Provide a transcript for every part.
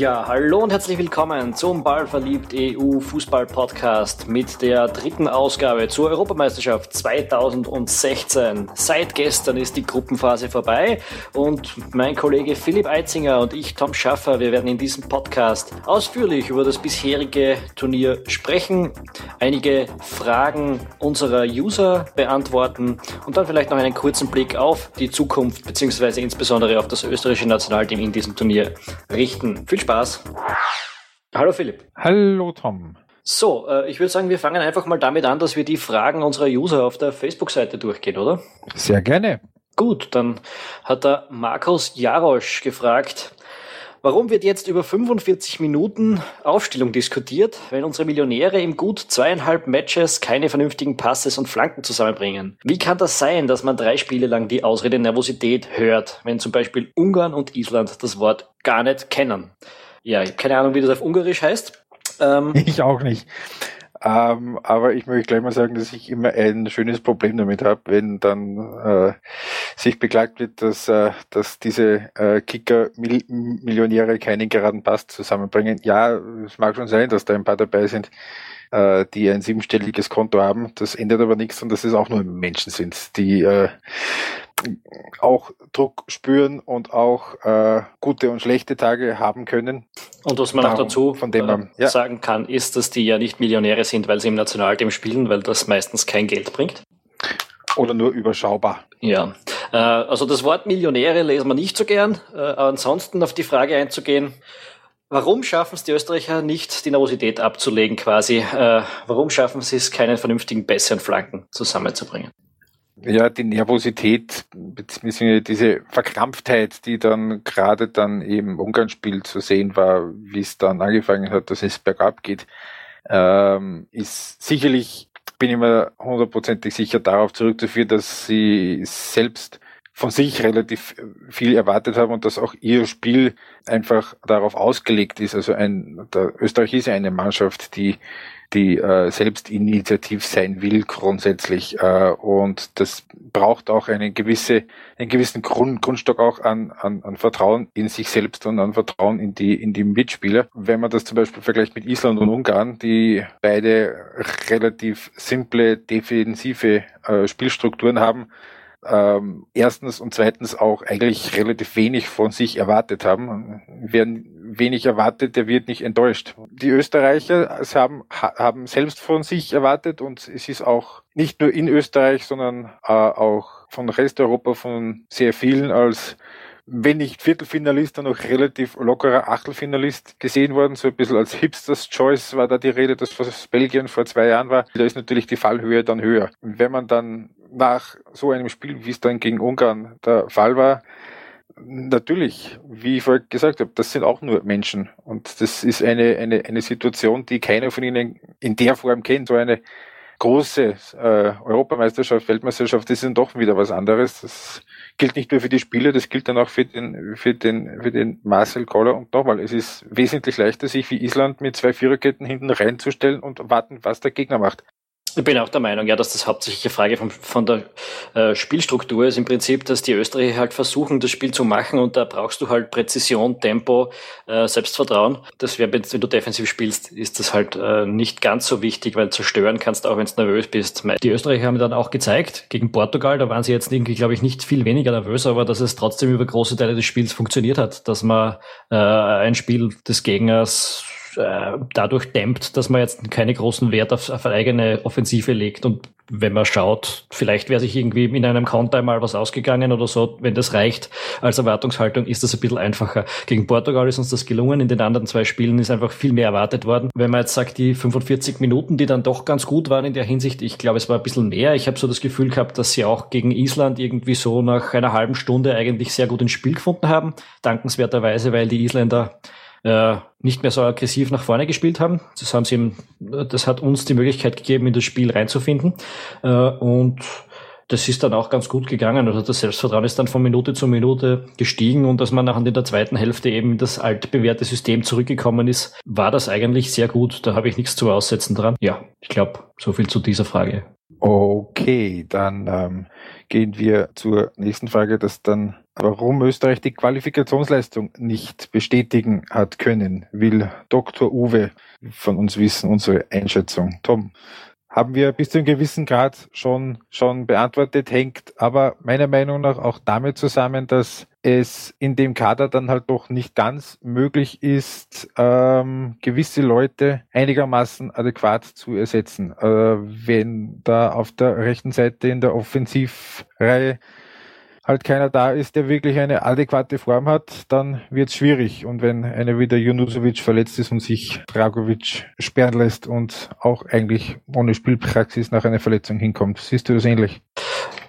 Ja, hallo und herzlich willkommen zum Ballverliebt EU Fußball Podcast mit der dritten Ausgabe zur Europameisterschaft 2016. Seit gestern ist die Gruppenphase vorbei und mein Kollege Philipp Eitzinger und ich, Tom Schaffer, wir werden in diesem Podcast ausführlich über das bisherige Turnier sprechen, einige Fragen unserer User beantworten und dann vielleicht noch einen kurzen Blick auf die Zukunft beziehungsweise insbesondere auf das österreichische Nationalteam in diesem Turnier richten. Viel Spaß. Hallo Philipp. Hallo Tom. So, äh, ich würde sagen, wir fangen einfach mal damit an, dass wir die Fragen unserer User auf der Facebook-Seite durchgehen, oder? Sehr gerne. Gut, dann hat der Markus Jarosch gefragt, warum wird jetzt über 45 Minuten Aufstellung diskutiert, wenn unsere Millionäre im gut zweieinhalb Matches keine vernünftigen Passes und Flanken zusammenbringen? Wie kann das sein, dass man drei Spiele lang die Ausrede Nervosität hört, wenn zum Beispiel Ungarn und Island das Wort gar nicht kennen? Ja, ich keine Ahnung, wie das auf Ungarisch heißt. Ähm, ich auch nicht. Ähm, aber ich möchte gleich mal sagen, dass ich immer ein schönes Problem damit habe, wenn dann äh, sich beklagt wird, dass, äh, dass diese äh, Kicker-Millionäre keinen geraden Pass zusammenbringen. Ja, es mag schon sein, dass da ein paar dabei sind, äh, die ein siebenstelliges Konto haben. Das ändert aber nichts und dass es auch nur Menschen sind, die äh, auch Druck spüren und auch äh, gute und schlechte Tage haben können. Und was man Darum, auch dazu von dem man, äh, ja. sagen kann, ist, dass die ja nicht Millionäre sind, weil sie im Nationalteam spielen, weil das meistens kein Geld bringt. Oder nur überschaubar. Ja, äh, also das Wort Millionäre lesen wir nicht so gern. Äh, ansonsten auf die Frage einzugehen, Warum schaffen es die Österreicher nicht, die Nervosität abzulegen quasi? Äh, warum schaffen sie es, keinen vernünftigen besseren Flanken zusammenzubringen? Ja, die Nervosität, beziehungsweise diese Verkrampftheit, die dann gerade dann im Ungarn-Spiel zu sehen war, wie es dann angefangen hat, dass es bergab geht, ähm, ist sicherlich, bin ich mir hundertprozentig sicher darauf zurückzuführen, dass sie selbst von sich relativ viel erwartet haben und dass auch ihr Spiel einfach darauf ausgelegt ist. Also ein, der Österreich ist ja eine Mannschaft, die die äh, selbst initiativ sein will grundsätzlich äh, und das braucht auch eine gewisse einen gewissen Grund, Grundstock auch an, an, an Vertrauen in sich selbst und an Vertrauen in die in die Mitspieler. Wenn man das zum Beispiel vergleicht mit Island und Ungarn, die beide relativ simple defensive äh, Spielstrukturen haben, ähm, erstens und zweitens auch eigentlich relativ wenig von sich erwartet haben. Wer wenig erwartet, der wird nicht enttäuscht. Die Österreicher haben, haben selbst von sich erwartet und es ist auch nicht nur in Österreich, sondern äh, auch von Resteuropa von sehr vielen als wenn nicht Viertelfinalist, dann auch relativ lockerer Achtelfinalist gesehen worden, so ein bisschen als Hipsters Choice war da die Rede, das was Belgien vor zwei Jahren war. Da ist natürlich die Fallhöhe dann höher. Wenn man dann nach so einem Spiel, wie es dann gegen Ungarn der Fall war, natürlich, wie ich vorher gesagt habe, das sind auch nur Menschen. Und das ist eine, eine, eine Situation, die keiner von ihnen in der Form kennt. So eine große äh, Europameisterschaft, Weltmeisterschaft, das ist dann doch wieder was anderes. Das gilt nicht nur für die Spieler, das gilt dann auch für den, für den, für den Marcel Koller. Und nochmal, es ist wesentlich leichter, sich wie Island mit zwei Viererketten hinten reinzustellen und warten, was der Gegner macht. Ich bin auch der Meinung, ja, dass das hauptsächliche Frage von, von der äh, Spielstruktur ist im Prinzip, dass die Österreicher halt versuchen, das Spiel zu machen und da brauchst du halt Präzision, Tempo, äh, Selbstvertrauen. Das wäre, wenn du defensiv spielst, ist das halt äh, nicht ganz so wichtig, weil zerstören kannst auch, wenn du nervös bist. Die Österreicher haben dann auch gezeigt, gegen Portugal, da waren sie jetzt irgendwie, glaube ich, nicht viel weniger nervös, aber dass es trotzdem über große Teile des Spiels funktioniert hat, dass man äh, ein Spiel des Gegners äh, dadurch dämmt, dass man jetzt keine großen Wert auf, auf eigene Offensive legt. Und wenn man schaut, vielleicht wäre sich irgendwie in einem Counter mal was ausgegangen oder so, wenn das reicht als Erwartungshaltung, ist das ein bisschen einfacher. Gegen Portugal ist uns das gelungen, in den anderen zwei Spielen ist einfach viel mehr erwartet worden. Wenn man jetzt sagt, die 45 Minuten, die dann doch ganz gut waren in der Hinsicht, ich glaube, es war ein bisschen mehr. Ich habe so das Gefühl gehabt, dass sie auch gegen Island irgendwie so nach einer halben Stunde eigentlich sehr gut ins Spiel gefunden haben. Dankenswerterweise, weil die Isländer äh, nicht mehr so aggressiv nach vorne gespielt haben. Das haben sie, das hat uns die Möglichkeit gegeben, in das Spiel reinzufinden. Äh, und das ist dann auch ganz gut gegangen. Also das Selbstvertrauen ist dann von Minute zu Minute gestiegen und dass man nachher in der zweiten Hälfte eben das altbewährte System zurückgekommen ist, war das eigentlich sehr gut. Da habe ich nichts zu aussetzen dran. Ja, ich glaube, so viel zu dieser Frage. Okay, dann ähm, gehen wir zur nächsten Frage, das dann warum Österreich die Qualifikationsleistung nicht bestätigen hat können, will Dr. Uwe von uns wissen, unsere Einschätzung. Tom, haben wir bis zu einem gewissen Grad schon, schon beantwortet, hängt aber meiner Meinung nach auch damit zusammen, dass es in dem Kader dann halt doch nicht ganz möglich ist, ähm, gewisse Leute einigermaßen adäquat zu ersetzen. Äh, wenn da auf der rechten Seite in der Offensivreihe halt keiner da ist, der wirklich eine adäquate Form hat, dann wird es schwierig. Und wenn einer wie der Junusovic verletzt ist und sich Dragovic sperren lässt und auch eigentlich ohne Spielpraxis nach einer Verletzung hinkommt, siehst du das ähnlich?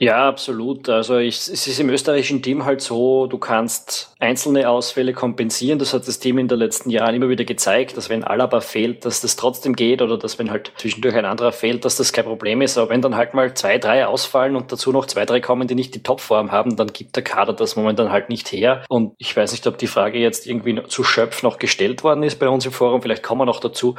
Ja, absolut. Also ich, es ist im österreichischen Team halt so, du kannst einzelne Ausfälle kompensieren. Das hat das Team in den letzten Jahren immer wieder gezeigt, dass wenn Alaba fehlt, dass das trotzdem geht oder dass wenn halt zwischendurch ein anderer fehlt, dass das kein Problem ist. Aber wenn dann halt mal zwei, drei ausfallen und dazu noch zwei, drei kommen, die nicht die Topform haben, dann gibt der Kader das momentan halt nicht her. Und ich weiß nicht, ob die Frage jetzt irgendwie zu Schöpf noch gestellt worden ist bei uns im Forum. Vielleicht kommen wir noch dazu.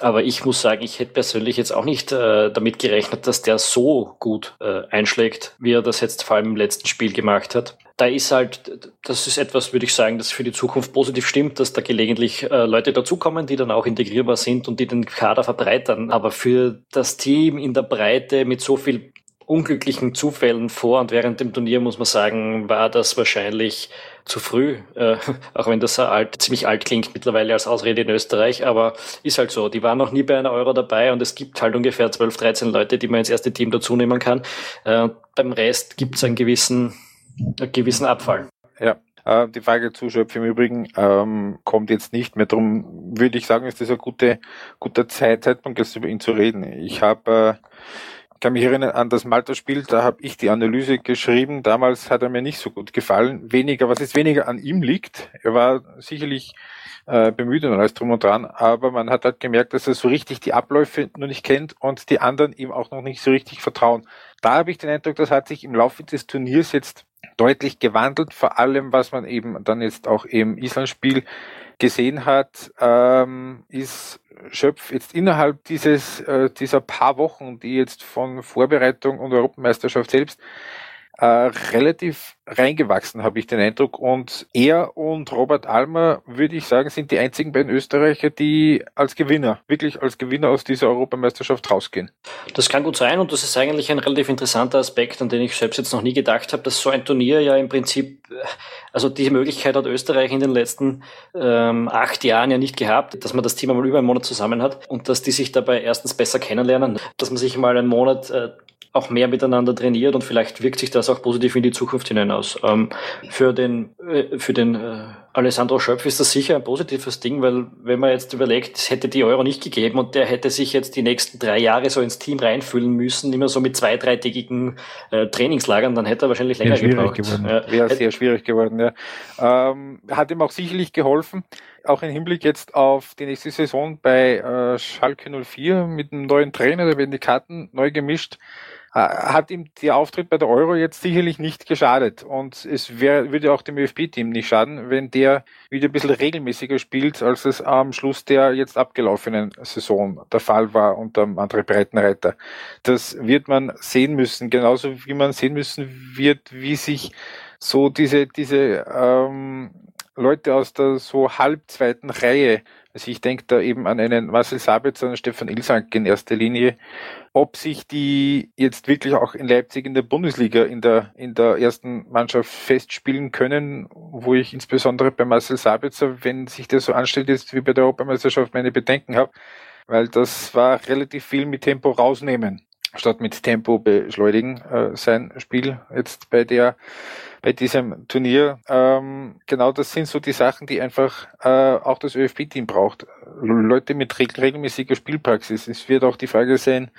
Aber ich muss sagen, ich hätte persönlich jetzt auch nicht äh, damit gerechnet, dass der so gut äh, einschlägt Endeffekt, wie er das jetzt vor allem im letzten Spiel gemacht hat. Da ist halt, das ist etwas, würde ich sagen, das für die Zukunft positiv stimmt, dass da gelegentlich äh, Leute dazukommen, die dann auch integrierbar sind und die den Kader verbreitern. Aber für das Team in der Breite mit so viel unglücklichen Zufällen vor und während dem Turnier, muss man sagen, war das wahrscheinlich zu früh, äh, auch wenn das alt, ziemlich alt klingt mittlerweile als Ausrede in Österreich, aber ist halt so. Die waren noch nie bei einer Euro dabei und es gibt halt ungefähr 12, 13 Leute, die man ins erste Team dazu nehmen kann. Äh, beim Rest gibt es einen gewissen, einen gewissen Abfall. Ja. Äh, die Frage zu Schöpf im Übrigen ähm, kommt jetzt nicht mehr. Darum würde ich sagen, ist das ein guter, guter Zeitpunkt, jetzt über ihn zu reden. Ich habe äh, kann mich erinnern an das Malta-Spiel, da habe ich die Analyse geschrieben. Damals hat er mir nicht so gut gefallen. Weniger, was jetzt weniger an ihm liegt. Er war sicherlich äh, bemüht und alles drum und dran, aber man hat halt gemerkt, dass er so richtig die Abläufe noch nicht kennt und die anderen ihm auch noch nicht so richtig vertrauen. Da habe ich den Eindruck, das hat sich im Laufe des Turniers jetzt deutlich gewandelt, vor allem was man eben dann jetzt auch im Island-Spiel gesehen hat, ähm, ist Schöpf jetzt innerhalb dieses, äh, dieser paar Wochen, die jetzt von Vorbereitung und Europameisterschaft selbst äh, relativ reingewachsen, habe ich den Eindruck. Und er und Robert Almer, würde ich sagen, sind die einzigen beiden Österreicher, die als Gewinner, wirklich als Gewinner aus dieser Europameisterschaft rausgehen. Das kann gut sein und das ist eigentlich ein relativ interessanter Aspekt, an den ich selbst jetzt noch nie gedacht habe, dass so ein Turnier ja im Prinzip, also diese Möglichkeit hat Österreich in den letzten ähm, acht Jahren ja nicht gehabt, dass man das Team einmal über einen Monat zusammen hat und dass die sich dabei erstens besser kennenlernen, dass man sich mal einen Monat äh, auch mehr miteinander trainiert und vielleicht wirkt sich das auch positiv in die Zukunft hinein aus. Ähm, für den, äh, für den äh, Alessandro Schöpf ist das sicher ein positives Ding, weil wenn man jetzt überlegt, es hätte die Euro nicht gegeben und der hätte sich jetzt die nächsten drei Jahre so ins Team reinfühlen müssen, immer so mit zwei, dreitägigen äh, Trainingslagern, dann hätte er wahrscheinlich länger Wäre gebraucht. Geworden. Ja. Wäre sehr schwierig geworden, ja. Ähm, hat ihm auch sicherlich geholfen, auch im Hinblick jetzt auf die nächste Saison bei äh, Schalke 04 mit einem neuen Trainer, da werden die Karten neu gemischt. Äh, hat ihm der Auftritt bei der Euro jetzt sicherlich nicht geschadet. Und es wär, würde auch dem ÖFB-Team nicht schaden, wenn der wieder ein bisschen regelmäßiger spielt, als es am Schluss der jetzt abgelaufenen Saison der Fall war unter André Breitenreiter. Das wird man sehen müssen, genauso wie man sehen müssen wird, wie sich so diese, diese ähm, Leute aus der so halb zweiten Reihe, also ich denke da eben an einen Marcel Sabitzer und Stefan Ilsank in erster Linie, ob sich die jetzt wirklich auch in Leipzig in der Bundesliga in der, in der ersten Mannschaft festspielen können, wo ich insbesondere bei Marcel Sabitzer, wenn sich das so anstellt jetzt wie bei der Europameisterschaft, meine Bedenken habe, weil das war relativ viel mit Tempo rausnehmen, statt mit Tempo beschleunigen, äh, sein Spiel jetzt bei der bei diesem Turnier. Ähm, genau das sind so die Sachen, die einfach äh, auch das ÖFB-Team braucht. Leute mit regelmäßiger Spielpraxis. Es wird auch die Frage sein,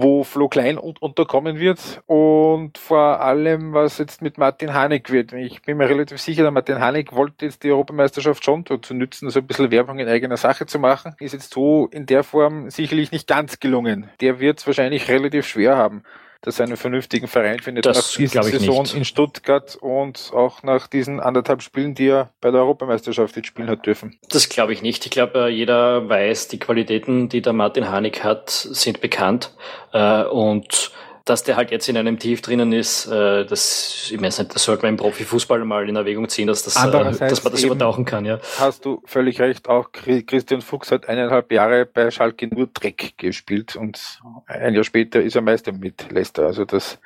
wo Flo Klein unterkommen wird und vor allem, was jetzt mit Martin Hanek wird. Ich bin mir relativ sicher, dass Martin Hanek wollte jetzt die Europameisterschaft schon dazu nützen, so ein bisschen Werbung in eigener Sache zu machen. Ist jetzt so in der Form sicherlich nicht ganz gelungen. Der wird es wahrscheinlich relativ schwer haben dass er einen vernünftigen Verein findet das nach dieser Saison in Stuttgart und auch nach diesen anderthalb Spielen, die er bei der Europameisterschaft jetzt spielen hat dürfen. Das glaube ich nicht. Ich glaube, äh, jeder weiß, die Qualitäten, die der Martin Hanig hat, sind bekannt. Äh, und dass der halt jetzt in einem Tief drinnen ist, äh, das, ich weiß nicht, das sollte man im Profifußball mal in Erwägung ziehen, dass, das, äh, dass man das übertauchen kann, ja. Hast du völlig recht, auch Christian Fuchs hat eineinhalb Jahre bei Schalke nur Dreck gespielt und ein Jahr später ist er Meister mit Leicester. Also das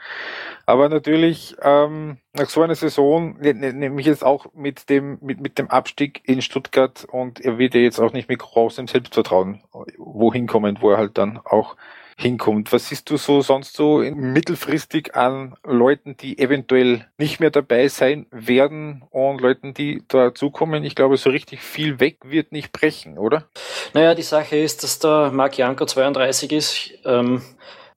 aber natürlich, ähm, nach so einer Saison, ne, ne, nämlich jetzt auch mit dem, mit, mit dem Abstieg in Stuttgart und er wird ja jetzt auch nicht mit großem Selbstvertrauen wohin kommen, wo er halt dann auch hinkommt. Was siehst du so sonst so mittelfristig an Leuten, die eventuell nicht mehr dabei sein werden und Leuten, die dazukommen? Ich glaube, so richtig viel weg wird nicht brechen, oder? Naja, die Sache ist, dass der Marc Janko 32 ist. Ähm,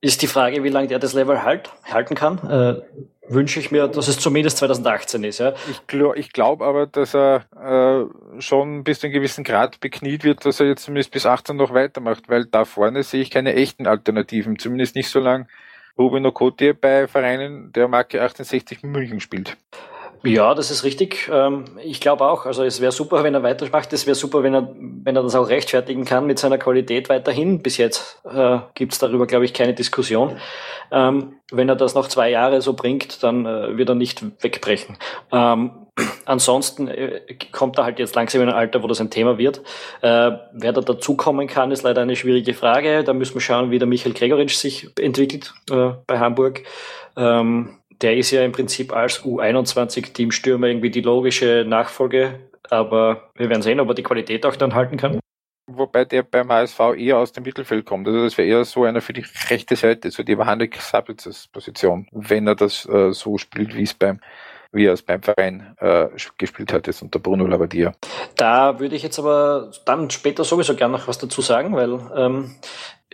ist die Frage, wie lange der das Level halt, halten kann. Äh, wünsche ich mir, dass es zumindest 2018 ist. Ja. Ich, glaub, ich glaube aber, dass er äh, schon bis zu einem gewissen Grad bekniet wird, dass er jetzt zumindest bis 18 noch weitermacht, weil da vorne sehe ich keine echten Alternativen, zumindest nicht so lange Ruben Okotie bei Vereinen der Marke 68 München spielt. Ja, das ist richtig. Ähm, ich glaube auch. Also es wäre super, wenn er weitermacht. Es wäre super, wenn er, wenn er das auch rechtfertigen kann mit seiner Qualität weiterhin. Bis jetzt äh, gibt es darüber, glaube ich, keine Diskussion. Ähm, wenn er das noch zwei Jahre so bringt, dann äh, wird er nicht wegbrechen. Ähm, ansonsten äh, kommt er halt jetzt langsam in ein Alter, wo das ein Thema wird. Äh, wer da dazukommen kann, ist leider eine schwierige Frage. Da müssen wir schauen, wie der Michael Gregoritsch sich entwickelt äh, bei Hamburg. Ähm, der ist ja im Prinzip als U21-Teamstürmer irgendwie die logische Nachfolge, aber wir werden sehen, ob er die Qualität auch dann halten kann. Wobei der beim HSV eher aus dem Mittelfeld kommt. Also das wäre eher so einer für die rechte Seite, so die Vahandek Sabitzes Position, wenn er das äh, so spielt, wie es beim wie er es beim Verein äh, gespielt hat, jetzt unter Bruno Labbadia. Da würde ich jetzt aber dann später sowieso gerne noch was dazu sagen, weil ähm,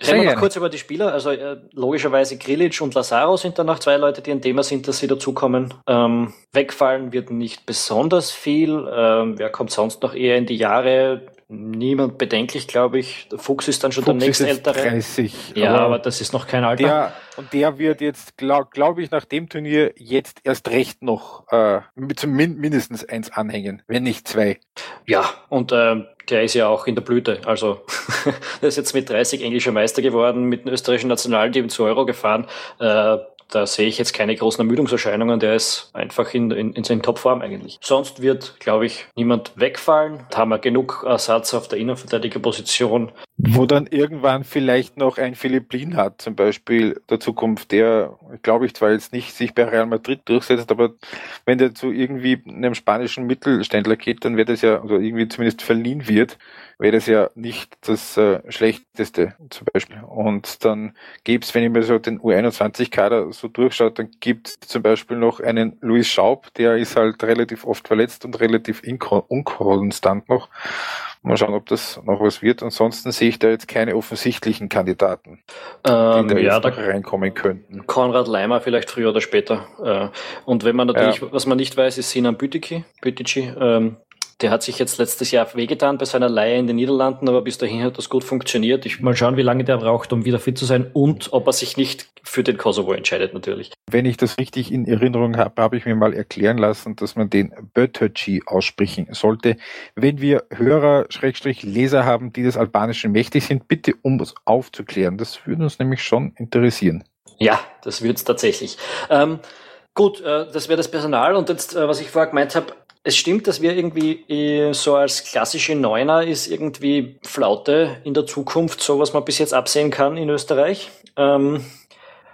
Reden wir noch kurz über die Spieler. Also äh, logischerweise Grilic und Lazaro sind dann noch zwei Leute, die ein Thema sind, dass sie dazukommen. Ähm, wegfallen wird nicht besonders viel. Ähm, wer kommt sonst noch eher in die Jahre? Niemand bedenklich, glaube ich. Der Fuchs ist dann schon Fuchs der nächstältere. 30. Ja, aber, aber, das ist noch kein Alter. Der, und der wird jetzt, glaube glaub ich, nach dem Turnier jetzt erst recht noch äh, mindestens eins anhängen, wenn nicht zwei. Ja, und äh, der ist ja auch in der Blüte. Also der ist jetzt mit 30 englischer Meister geworden, mit dem österreichischen Nationalteam zu Euro gefahren. Äh, da sehe ich jetzt keine großen Ermüdungserscheinungen. Der ist einfach in, in, in seiner Topform eigentlich. Sonst wird, glaube ich, niemand wegfallen. Da haben wir genug Ersatz auf der Innenverteidigerposition. Wo dann irgendwann vielleicht noch ein Philipp hat, zum Beispiel der Zukunft, der, glaube ich, zwar jetzt nicht sich bei Real Madrid durchsetzt, aber wenn der zu irgendwie einem spanischen Mittelständler geht, dann wird es ja, oder irgendwie zumindest verliehen wird, wäre das ja nicht das äh, Schlechteste zum Beispiel. Und dann gibt's, wenn ich mir so den U21-Kader so durchschaue, dann gibt's zum Beispiel noch einen Luis Schaub, der ist halt relativ oft verletzt und relativ unkonstant noch. Mal schauen, ob das noch was wird. Ansonsten sehe ich da jetzt keine offensichtlichen Kandidaten, ähm, die da ja, jetzt da reinkommen könnten. Konrad Leimer vielleicht früher oder später. Äh, und wenn man natürlich, ja. was man nicht weiß, ist Sinan Bütiki, Bütiki ähm, der hat sich jetzt letztes Jahr wehgetan bei seiner Leihe in den Niederlanden, aber bis dahin hat das gut funktioniert. Ich mal schauen, wie lange der braucht, um wieder fit zu sein und ob er sich nicht für den Kosovo entscheidet natürlich. Wenn ich das richtig in Erinnerung habe, habe ich mir mal erklären lassen, dass man den Bötöci aussprechen sollte. Wenn wir Hörer, Schrägstrich Leser haben, die des Albanischen mächtig sind, bitte um es aufzuklären. Das würde uns nämlich schon interessieren. Ja, das würde es tatsächlich. Ähm, Gut, äh, das wäre das Personal und jetzt, äh, was ich vorher gemeint habe, es stimmt, dass wir irgendwie äh, so als klassische Neuner ist irgendwie Flaute in der Zukunft, so was man bis jetzt absehen kann in Österreich. Ähm,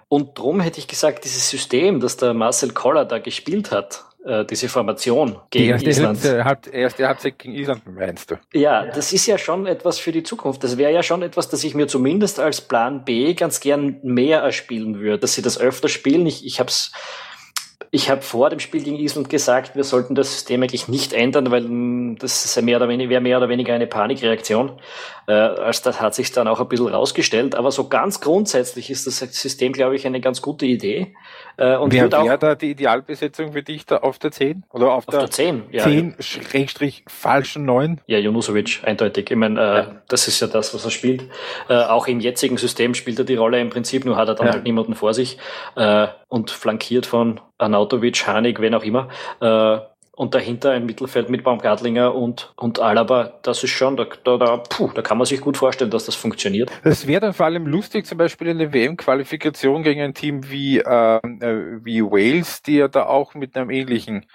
und drum hätte ich gesagt, dieses System, das der Marcel Koller da gespielt hat, äh, diese Formation gegen die erste Island. Hälfte hat, erste Halbzeit gegen Island meinst du? Ja, das ist ja schon etwas für die Zukunft. Das wäre ja schon etwas, das ich mir zumindest als Plan B ganz gern mehr erspielen würde, dass sie das öfter spielen. Ich, ich habe es ich habe vor dem Spiel gegen Island gesagt, wir sollten das System eigentlich nicht ändern, weil das mehr oder weniger, wäre mehr oder weniger eine Panikreaktion. Äh, als das hat sich dann auch ein bisschen rausgestellt. Aber so ganz grundsätzlich ist das System, glaube ich, eine ganz gute Idee. Äh, und Wer wäre da die Idealbesetzung für dich da auf der 10? Oder auf, auf der, der 10? Ja, 10 Schrägstrich falschen 9? Ja, Junusovic, eindeutig. Ich meine, äh, ja. das ist ja das, was er spielt. Äh, auch im jetzigen System spielt er die Rolle im Prinzip, nur hat er dann ja. halt niemanden vor sich äh, und flankiert von Arnautovic, Hanig, wen auch immer. Äh, und dahinter ein Mittelfeld mit Baumgartlinger und, und Alaba, das ist schon, da, da, da, puh, da kann man sich gut vorstellen, dass das funktioniert. Das wäre dann vor allem lustig, zum Beispiel in der WM-Qualifikation gegen ein Team wie, äh, wie Wales, die ja da auch mit einem ähnlichen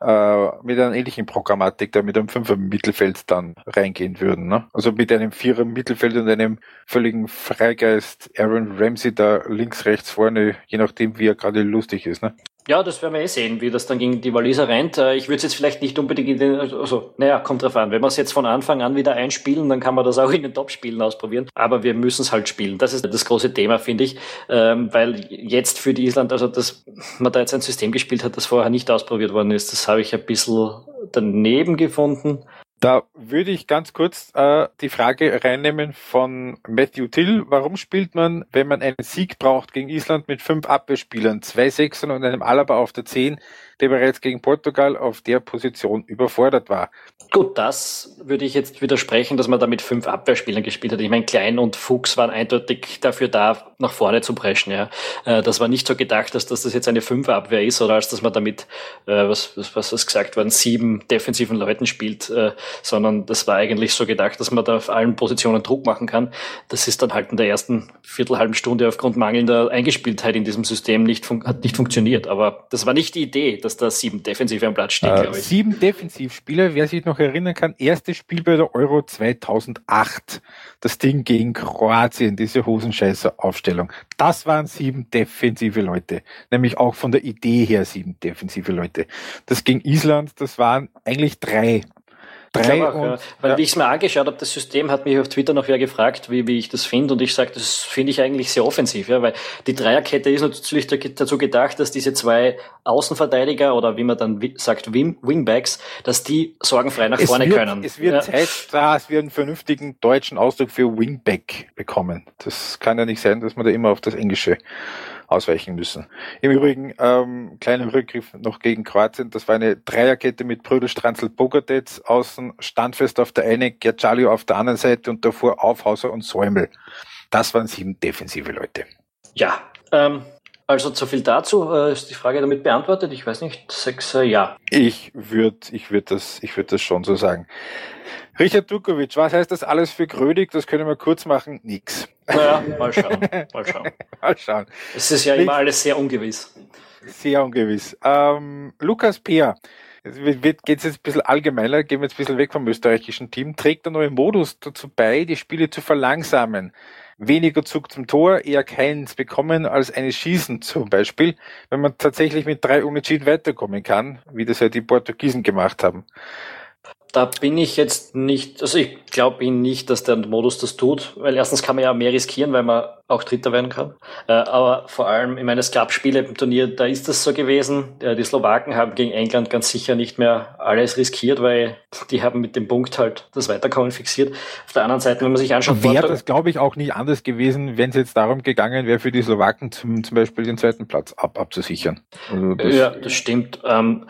äh, mit einer ähnlichen Programmatik da mit einem Fünfer Mittelfeld dann reingehen würden. Ne? Also mit einem Vierer Mittelfeld und einem völligen Freigeist Aaron Ramsey da links, rechts, vorne, je nachdem wie er gerade lustig ist. Ne? Ja, das werden wir eh sehen, wie das dann gegen die Waliser rennt. Äh, ich würde es jetzt vielleicht nicht unbedingt in den, also, naja, kommt drauf an. Wenn wir es jetzt von Anfang an wieder einspielen, dann kann man das auch in den Top-Spielen ausprobieren. Aber wir müssen es halt spielen. Das ist das große Thema, finde ich. Ähm, weil jetzt für die Island, also dass man da jetzt ein System gespielt hat, das vorher nicht ausprobiert worden ist, das habe ich ein bisschen daneben gefunden. Da würde ich ganz kurz äh, die Frage reinnehmen von Matthew Till. Warum spielt man, wenn man einen Sieg braucht gegen Island mit fünf Abwehrspielern, zwei Sechsern und einem Alaba auf der Zehn, der bereits gegen Portugal auf der Position überfordert war. Gut, das würde ich jetzt widersprechen, dass man da mit fünf Abwehrspielern gespielt hat. Ich meine, Klein und Fuchs waren eindeutig dafür da, nach vorne zu preschen. Ja. Äh, das war nicht so gedacht, dass das jetzt eine Fünferabwehr ist, oder als dass man damit, äh, was, was, was gesagt worden, sieben defensiven Leuten spielt, äh, sondern das war eigentlich so gedacht, dass man da auf allen Positionen Druck machen kann. Das ist dann halt in der ersten viertelhalben Stunde aufgrund mangelnder Eingespieltheit in diesem System nicht, hat nicht funktioniert. Aber das war nicht die Idee dass da sieben Defensive am Platz stehen, äh, glaube ich. Sieben Defensivspieler, wer sich noch erinnern kann, erstes Spiel bei der Euro 2008. Das Ding gegen Kroatien, diese Hosenscheißer-Aufstellung. Das waren sieben defensive Leute. Nämlich auch von der Idee her sieben defensive Leute. Das gegen Island, das waren eigentlich drei drei. Auch, ja. Weil ja. wie ich es mir angeschaut habe, das System hat mich auf Twitter noch wer gefragt, wie, wie ich das finde. Und ich sage, das finde ich eigentlich sehr offensiv, ja, weil die Dreierkette ist natürlich dazu gedacht, dass diese zwei Außenverteidiger oder wie man dann sagt, Wing, Wingbacks, dass die sorgenfrei nach es vorne wird, können. Es wird ja. Zeit, dass wir einen vernünftigen deutschen Ausdruck für Wingback bekommen. Das kann ja nicht sein, dass man da immer auf das Englische ausweichen müssen. Im Übrigen, ähm, kleiner Rückgriff noch gegen Kroatien, das war eine Dreierkette mit Brödel, Stranzl, Bogatec, außen Standfest auf der einen, Gercalio auf der anderen Seite und davor Aufhauser und Säumel. Das waren sieben defensive Leute. Ja, ähm, also zu viel dazu. Äh, ist die Frage damit beantwortet? Ich weiß nicht. Sechs, äh, ja. Ich würde ich würd das, ich würd das schon so sagen. Richard Dukovic, was heißt das alles für Grödig? Das können wir kurz machen. Nix. Naja, mal schauen. Mal schauen. mal schauen. Es ist ja Nix. immer alles sehr ungewiss. Sehr ungewiss. Ähm, Lukas Peer. Geht es jetzt ein bisschen allgemeiner, gehen wir jetzt ein bisschen weg vom österreichischen Team, trägt der neue Modus dazu bei, die Spiele zu verlangsamen. Weniger Zug zum Tor, eher keins bekommen als eines Schießen zum Beispiel, wenn man tatsächlich mit drei Unentschieden weiterkommen kann, wie das ja die Portugiesen gemacht haben. Da bin ich jetzt nicht, also ich glaube ihn nicht, dass der Modus das tut, weil erstens kann man ja mehr riskieren, weil man auch Dritter werden kann. Äh, aber vor allem, ich meine, es gab Spiele im Turnier, da ist das so gewesen. Äh, die Slowaken haben gegen England ganz sicher nicht mehr alles riskiert, weil die haben mit dem Punkt halt das Weiterkommen fixiert. Auf der anderen Seite, wenn man sich anschaut... Wäre das, glaube ich, auch nicht anders gewesen, wenn es jetzt darum gegangen wäre, für die Slowaken zum, zum Beispiel den zweiten Platz ab, abzusichern. Also das ja, das stimmt. Ähm,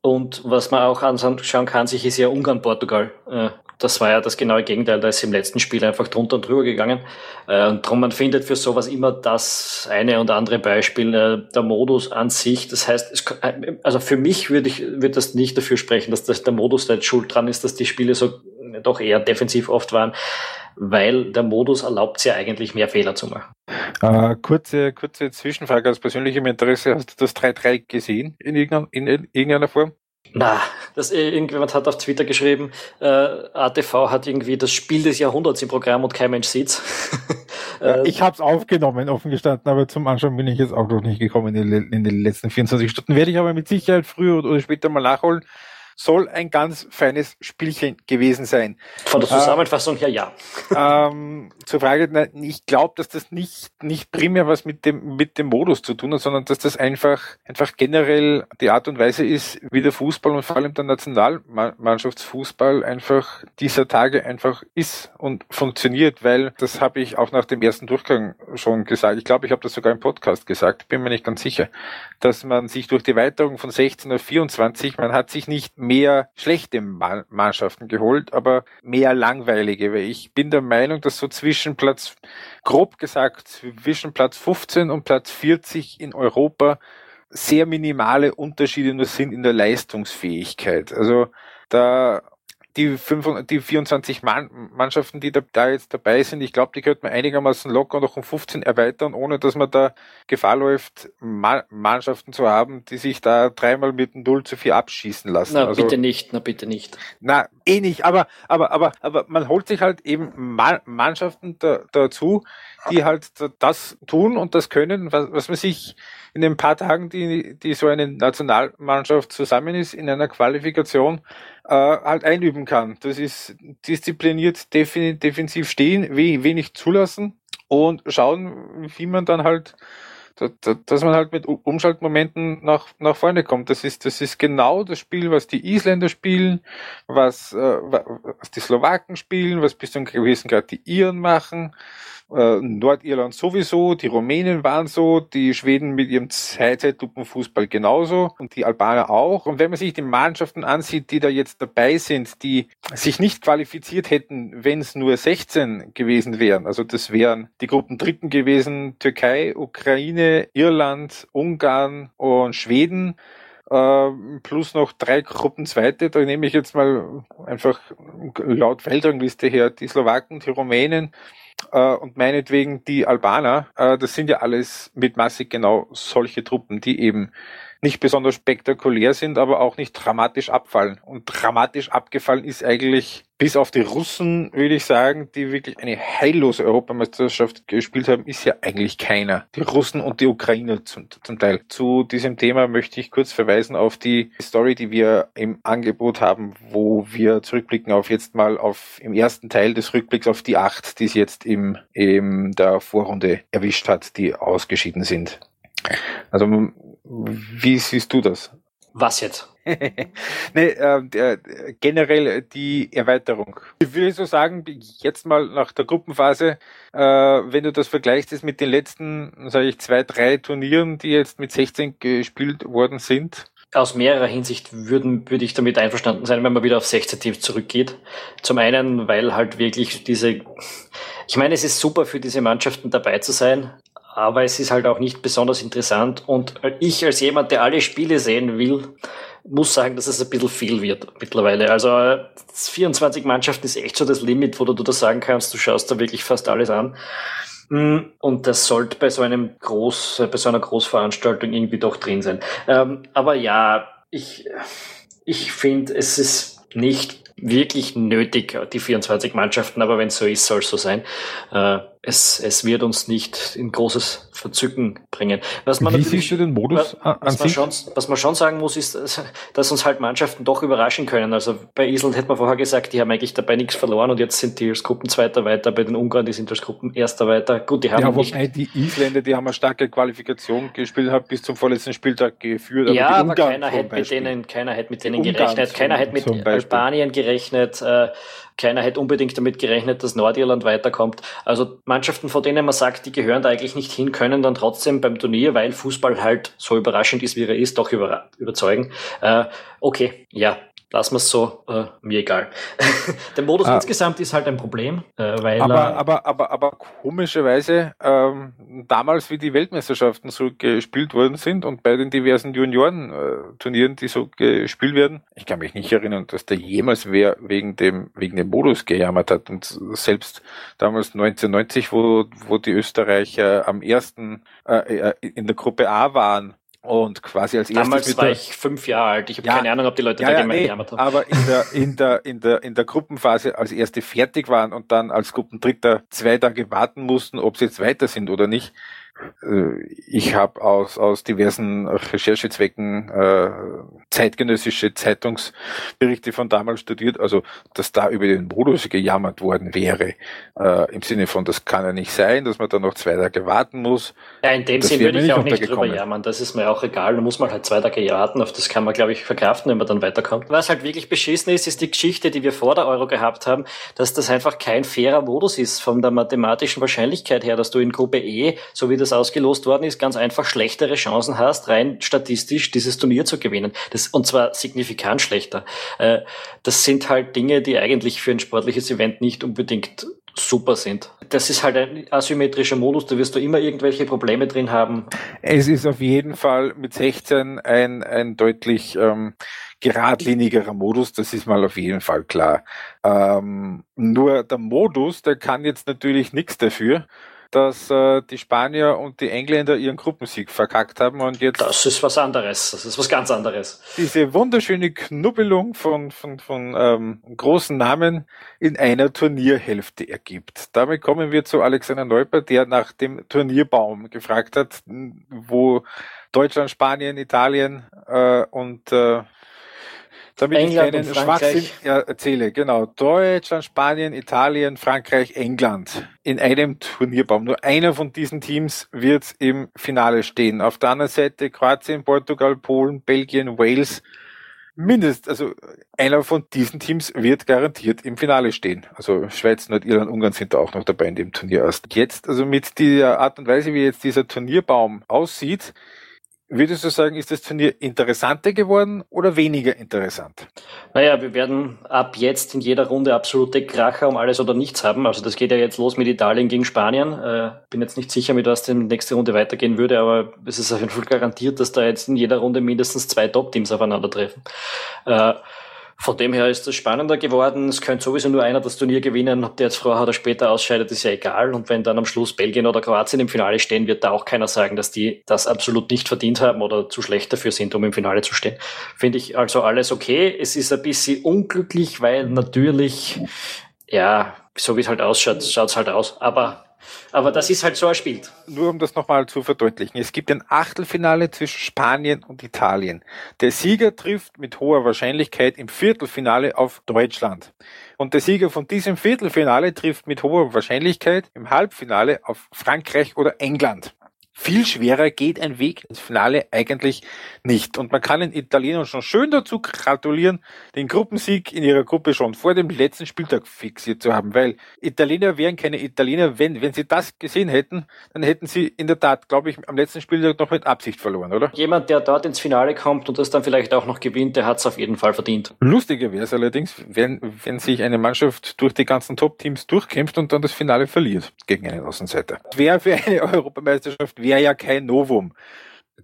und was man auch anschauen kann, sich ist ja Ungarn-Portugal. Äh, das war ja das genaue Gegenteil. Da ist im letzten Spiel einfach drunter und drüber gegangen. Äh, und darum, man findet für sowas immer das eine und andere Beispiel. Äh, der Modus an sich, das heißt, also für mich würde ich, würde das nicht dafür sprechen, dass das der Modus da jetzt schuld dran ist, dass die Spiele so doch eher defensiv oft waren, weil der Modus erlaubt es ja eigentlich mehr Fehler zu machen. Äh, kurze, kurze Zwischenfrage aus persönlichem Interesse. Hast du das 3-3 gesehen in irgendeiner, in irgendeiner Form? Na, das äh, irgendjemand hat auf Twitter geschrieben, äh, ATV hat irgendwie das Spiel des Jahrhunderts im Programm und kein Mensch sieht's. ja, ich habe es aufgenommen, offen gestanden, aber zum Anschauen bin ich jetzt auch noch nicht gekommen in den, in den letzten 24 Stunden. Werde ich aber mit Sicherheit früher oder später mal nachholen soll ein ganz feines Spielchen gewesen sein. Von der Zusammenfassung äh, her ja. Ähm, zur Frage, na, ich glaube, dass das nicht, nicht primär was mit dem, mit dem Modus zu tun hat, sondern dass das einfach, einfach generell die Art und Weise ist, wie der Fußball und vor allem der Nationalmannschaftsfußball einfach dieser Tage einfach ist und funktioniert, weil das habe ich auch nach dem ersten Durchgang schon gesagt. Ich glaube, ich habe das sogar im Podcast gesagt, bin mir nicht ganz sicher, dass man sich durch die Weiterung von 16 auf 24, man hat sich nicht mehr schlechte Mannschaften geholt, aber mehr langweilige, weil ich bin der Meinung, dass so zwischen Platz, grob gesagt, zwischen Platz 15 und Platz 40 in Europa sehr minimale Unterschiede nur sind in der Leistungsfähigkeit. Also da die, 5, die 24 Mann, Mannschaften, die da, da, jetzt dabei sind, ich glaube, die könnte man einigermaßen locker noch um 15 erweitern, ohne dass man da Gefahr läuft, Ma Mannschaften zu haben, die sich da dreimal mit dem 0 zu 4 abschießen lassen. Na, also, bitte nicht, na, bitte nicht. Na, eh nicht, aber, aber, aber, aber man holt sich halt eben Ma Mannschaften da, dazu, die halt das tun und das können, was, was man sich in den paar Tagen, die, die so eine Nationalmannschaft zusammen ist, in einer Qualifikation, äh, halt einüben kann. Das ist diszipliniert defensiv stehen, wenig zulassen und schauen, wie man dann halt dass man halt mit Umschaltmomenten nach, nach vorne kommt. Das ist, das ist genau das Spiel, was die Isländer spielen, was, äh, was die Slowaken spielen, was bis zum gewissen Grad die Iren machen äh, Nordirland sowieso, die Rumänen waren so, die Schweden mit ihrem Zeitlupenfußball genauso und die Albaner auch. Und wenn man sich die Mannschaften ansieht, die da jetzt dabei sind, die sich nicht qualifiziert hätten, wenn es nur 16 gewesen wären, also das wären die Gruppen Dritten gewesen, Türkei, Ukraine, Irland, Ungarn und Schweden, äh, plus noch drei Gruppen Zweite. Da nehme ich jetzt mal einfach laut Weltrangliste her die Slowaken, die Rumänen, äh, und meinetwegen die Albaner, äh, das sind ja alles mit Massig genau solche Truppen, die eben nicht besonders spektakulär sind, aber auch nicht dramatisch abfallen. Und dramatisch abgefallen ist eigentlich, bis auf die Russen, würde ich sagen, die wirklich eine heillose Europameisterschaft gespielt haben, ist ja eigentlich keiner. Die Russen und die Ukrainer zum, zum Teil. Zu diesem Thema möchte ich kurz verweisen auf die Story, die wir im Angebot haben, wo wir zurückblicken auf jetzt mal auf im ersten Teil des Rückblicks auf die acht, die es jetzt im, in der Vorrunde erwischt hat, die ausgeschieden sind. Also wie siehst du das? Was jetzt? nee, äh, äh, generell die Erweiterung. Ich würde so sagen, jetzt mal nach der Gruppenphase, äh, wenn du das vergleichst jetzt mit den letzten, sage ich, zwei, drei Turnieren, die jetzt mit 16 gespielt worden sind. Aus mehrerer Hinsicht würden, würde ich damit einverstanden sein, wenn man wieder auf 16 Teams zurückgeht. Zum einen, weil halt wirklich diese, ich meine, es ist super für diese Mannschaften dabei zu sein, aber es ist halt auch nicht besonders interessant. Und ich als jemand, der alle Spiele sehen will, muss sagen, dass es ein bisschen viel wird mittlerweile. Also 24 Mannschaften ist echt so das Limit, wo du das sagen kannst, du schaust da wirklich fast alles an. Mm, und das sollte bei so einem Groß, bei so einer Großveranstaltung irgendwie doch drin sein. Ähm, aber ja, ich, ich finde, es ist nicht wirklich nötig, die 24 Mannschaften, aber wenn es so ist, soll es so sein. Äh, es, es wird uns nicht in großes Verzücken bringen. Was man Wie siehst du den Modus was, an was man, schon, was man schon sagen muss, ist, dass uns halt Mannschaften doch überraschen können. Also bei Island hätte man vorher gesagt, die haben eigentlich dabei nichts verloren und jetzt sind die als Gruppenzweiter weiter. Bei den Ungarn, die sind als Gruppenerster weiter. Gut, die haben ja, nicht... die Isländer, die haben eine starke Qualifikation gespielt, haben bis zum vorletzten Spieltag geführt. Aber ja, aber keiner hätte mit denen, keiner hätte mit denen gerechnet. Keiner hätte mit Albanien gerechnet. Äh, keiner hätte unbedingt damit gerechnet, dass Nordirland weiterkommt. Also Mannschaften, von denen man sagt, die gehören da eigentlich nicht hin, können dann trotzdem beim Turnier, weil Fußball halt so überraschend ist, wie er ist, doch über, überzeugen. Äh, okay, ja, lassen wir es so, äh, mir egal. Der Modus ah. insgesamt ist halt ein Problem, äh, weil. Aber, äh, aber, aber, aber komischerweise, ähm, damals, wie die Weltmeisterschaften so gespielt worden sind und bei den diversen Junioren-Turnieren, die so gespielt werden, ich kann mich nicht erinnern, dass da jemals wer wegen dem, wegen dem Modus gejammert hat. Und selbst damals 1990, wo, wo die Österreicher am ersten äh, äh in der Gruppe A waren, und quasi als erstes. Damals war ich fünf Jahre alt. Ich habe ja, keine Ahnung, ob die Leute ja, da ja, nee, haben. Aber in der, in, der, in, der, in der Gruppenphase als erste fertig waren und dann als Gruppendritter zwei Tage warten mussten, ob sie jetzt weiter sind oder nicht, ich habe aus, aus diversen Recherchezwecken äh, zeitgenössische Zeitungsberichte von damals studiert, also dass da über den Modus gejammert worden wäre, äh, im Sinne von, das kann ja nicht sein, dass man da noch zwei Tage warten muss. Ja, in dem Sinne würde ich auch nicht drüber jammern, das ist mir auch egal, da muss man halt zwei Tage warten, auf das kann man, glaube ich, verkraften, wenn man dann weiterkommt. Was halt wirklich beschissen ist, ist die Geschichte, die wir vor der Euro gehabt haben, dass das einfach kein fairer Modus ist von der mathematischen Wahrscheinlichkeit her, dass du in Gruppe E, so wie das das ausgelost worden ist, ganz einfach schlechtere Chancen hast, rein statistisch dieses Turnier zu gewinnen. Das, und zwar signifikant schlechter. Äh, das sind halt Dinge, die eigentlich für ein sportliches Event nicht unbedingt super sind. Das ist halt ein asymmetrischer Modus, da wirst du immer irgendwelche Probleme drin haben. Es ist auf jeden Fall mit 16 ein, ein deutlich ähm, geradlinigerer Modus, das ist mal auf jeden Fall klar. Ähm, nur der Modus, der kann jetzt natürlich nichts dafür, dass äh, die Spanier und die Engländer ihren Gruppensieg verkackt haben und jetzt. Das ist was anderes. Das ist was ganz anderes. Diese wunderschöne Knubbelung von, von, von ähm, großen Namen in einer Turnierhälfte ergibt. Damit kommen wir zu Alexander Neuper, der nach dem Turnierbaum gefragt hat, wo Deutschland, Spanien, Italien äh, und äh, damit England ich keinen Schwachsinn ja, erzähle. Genau. Deutschland, Spanien, Italien, Frankreich, England in einem Turnierbaum. Nur einer von diesen Teams wird im Finale stehen. Auf der anderen Seite Kroatien, Portugal, Polen, Belgien, Wales. Mindest, also einer von diesen Teams wird garantiert im Finale stehen. Also Schweiz, Nordirland, Ungarn sind da auch noch dabei in dem Turnier erst. Jetzt, also mit dieser Art und Weise, wie jetzt dieser Turnierbaum aussieht, Würdest du sagen, ist das Turnier interessanter geworden oder weniger interessant? Naja, wir werden ab jetzt in jeder Runde absolute Kracher um alles oder nichts haben. Also das geht ja jetzt los mit Italien gegen Spanien. Äh, bin jetzt nicht sicher, mit was die nächste Runde weitergehen würde, aber es ist auf jeden Fall garantiert, dass da jetzt in jeder Runde mindestens zwei Top-Teams aufeinandertreffen. Äh, von dem her ist es spannender geworden. Es könnte sowieso nur einer das Turnier gewinnen. Ob der jetzt vorher oder später ausscheidet, ist ja egal. Und wenn dann am Schluss Belgien oder Kroatien im Finale stehen, wird da auch keiner sagen, dass die das absolut nicht verdient haben oder zu schlecht dafür sind, um im Finale zu stehen. Finde ich also alles okay. Es ist ein bisschen unglücklich, weil natürlich, ja, so wie es halt ausschaut, schaut es halt aus. Aber aber das ist halt so erspielt. Nur um das nochmal zu verdeutlichen. Es gibt ein Achtelfinale zwischen Spanien und Italien. Der Sieger trifft mit hoher Wahrscheinlichkeit im Viertelfinale auf Deutschland. Und der Sieger von diesem Viertelfinale trifft mit hoher Wahrscheinlichkeit im Halbfinale auf Frankreich oder England. Viel schwerer geht ein Weg ins Finale eigentlich nicht. Und man kann den Italienern schon schön dazu gratulieren, den Gruppensieg in ihrer Gruppe schon vor dem letzten Spieltag fixiert zu haben, weil Italiener wären keine Italiener, wenn, wenn sie das gesehen hätten, dann hätten sie in der Tat, glaube ich, am letzten Spieltag noch mit Absicht verloren, oder? Jemand, der dort ins Finale kommt und das dann vielleicht auch noch gewinnt, der hat es auf jeden Fall verdient. Lustiger wäre es allerdings, wenn, wenn sich eine Mannschaft durch die ganzen Top-Teams durchkämpft und dann das Finale verliert gegen einen Außenseiter. Wäre für eine Europameisterschaft wäre ja kein Novum.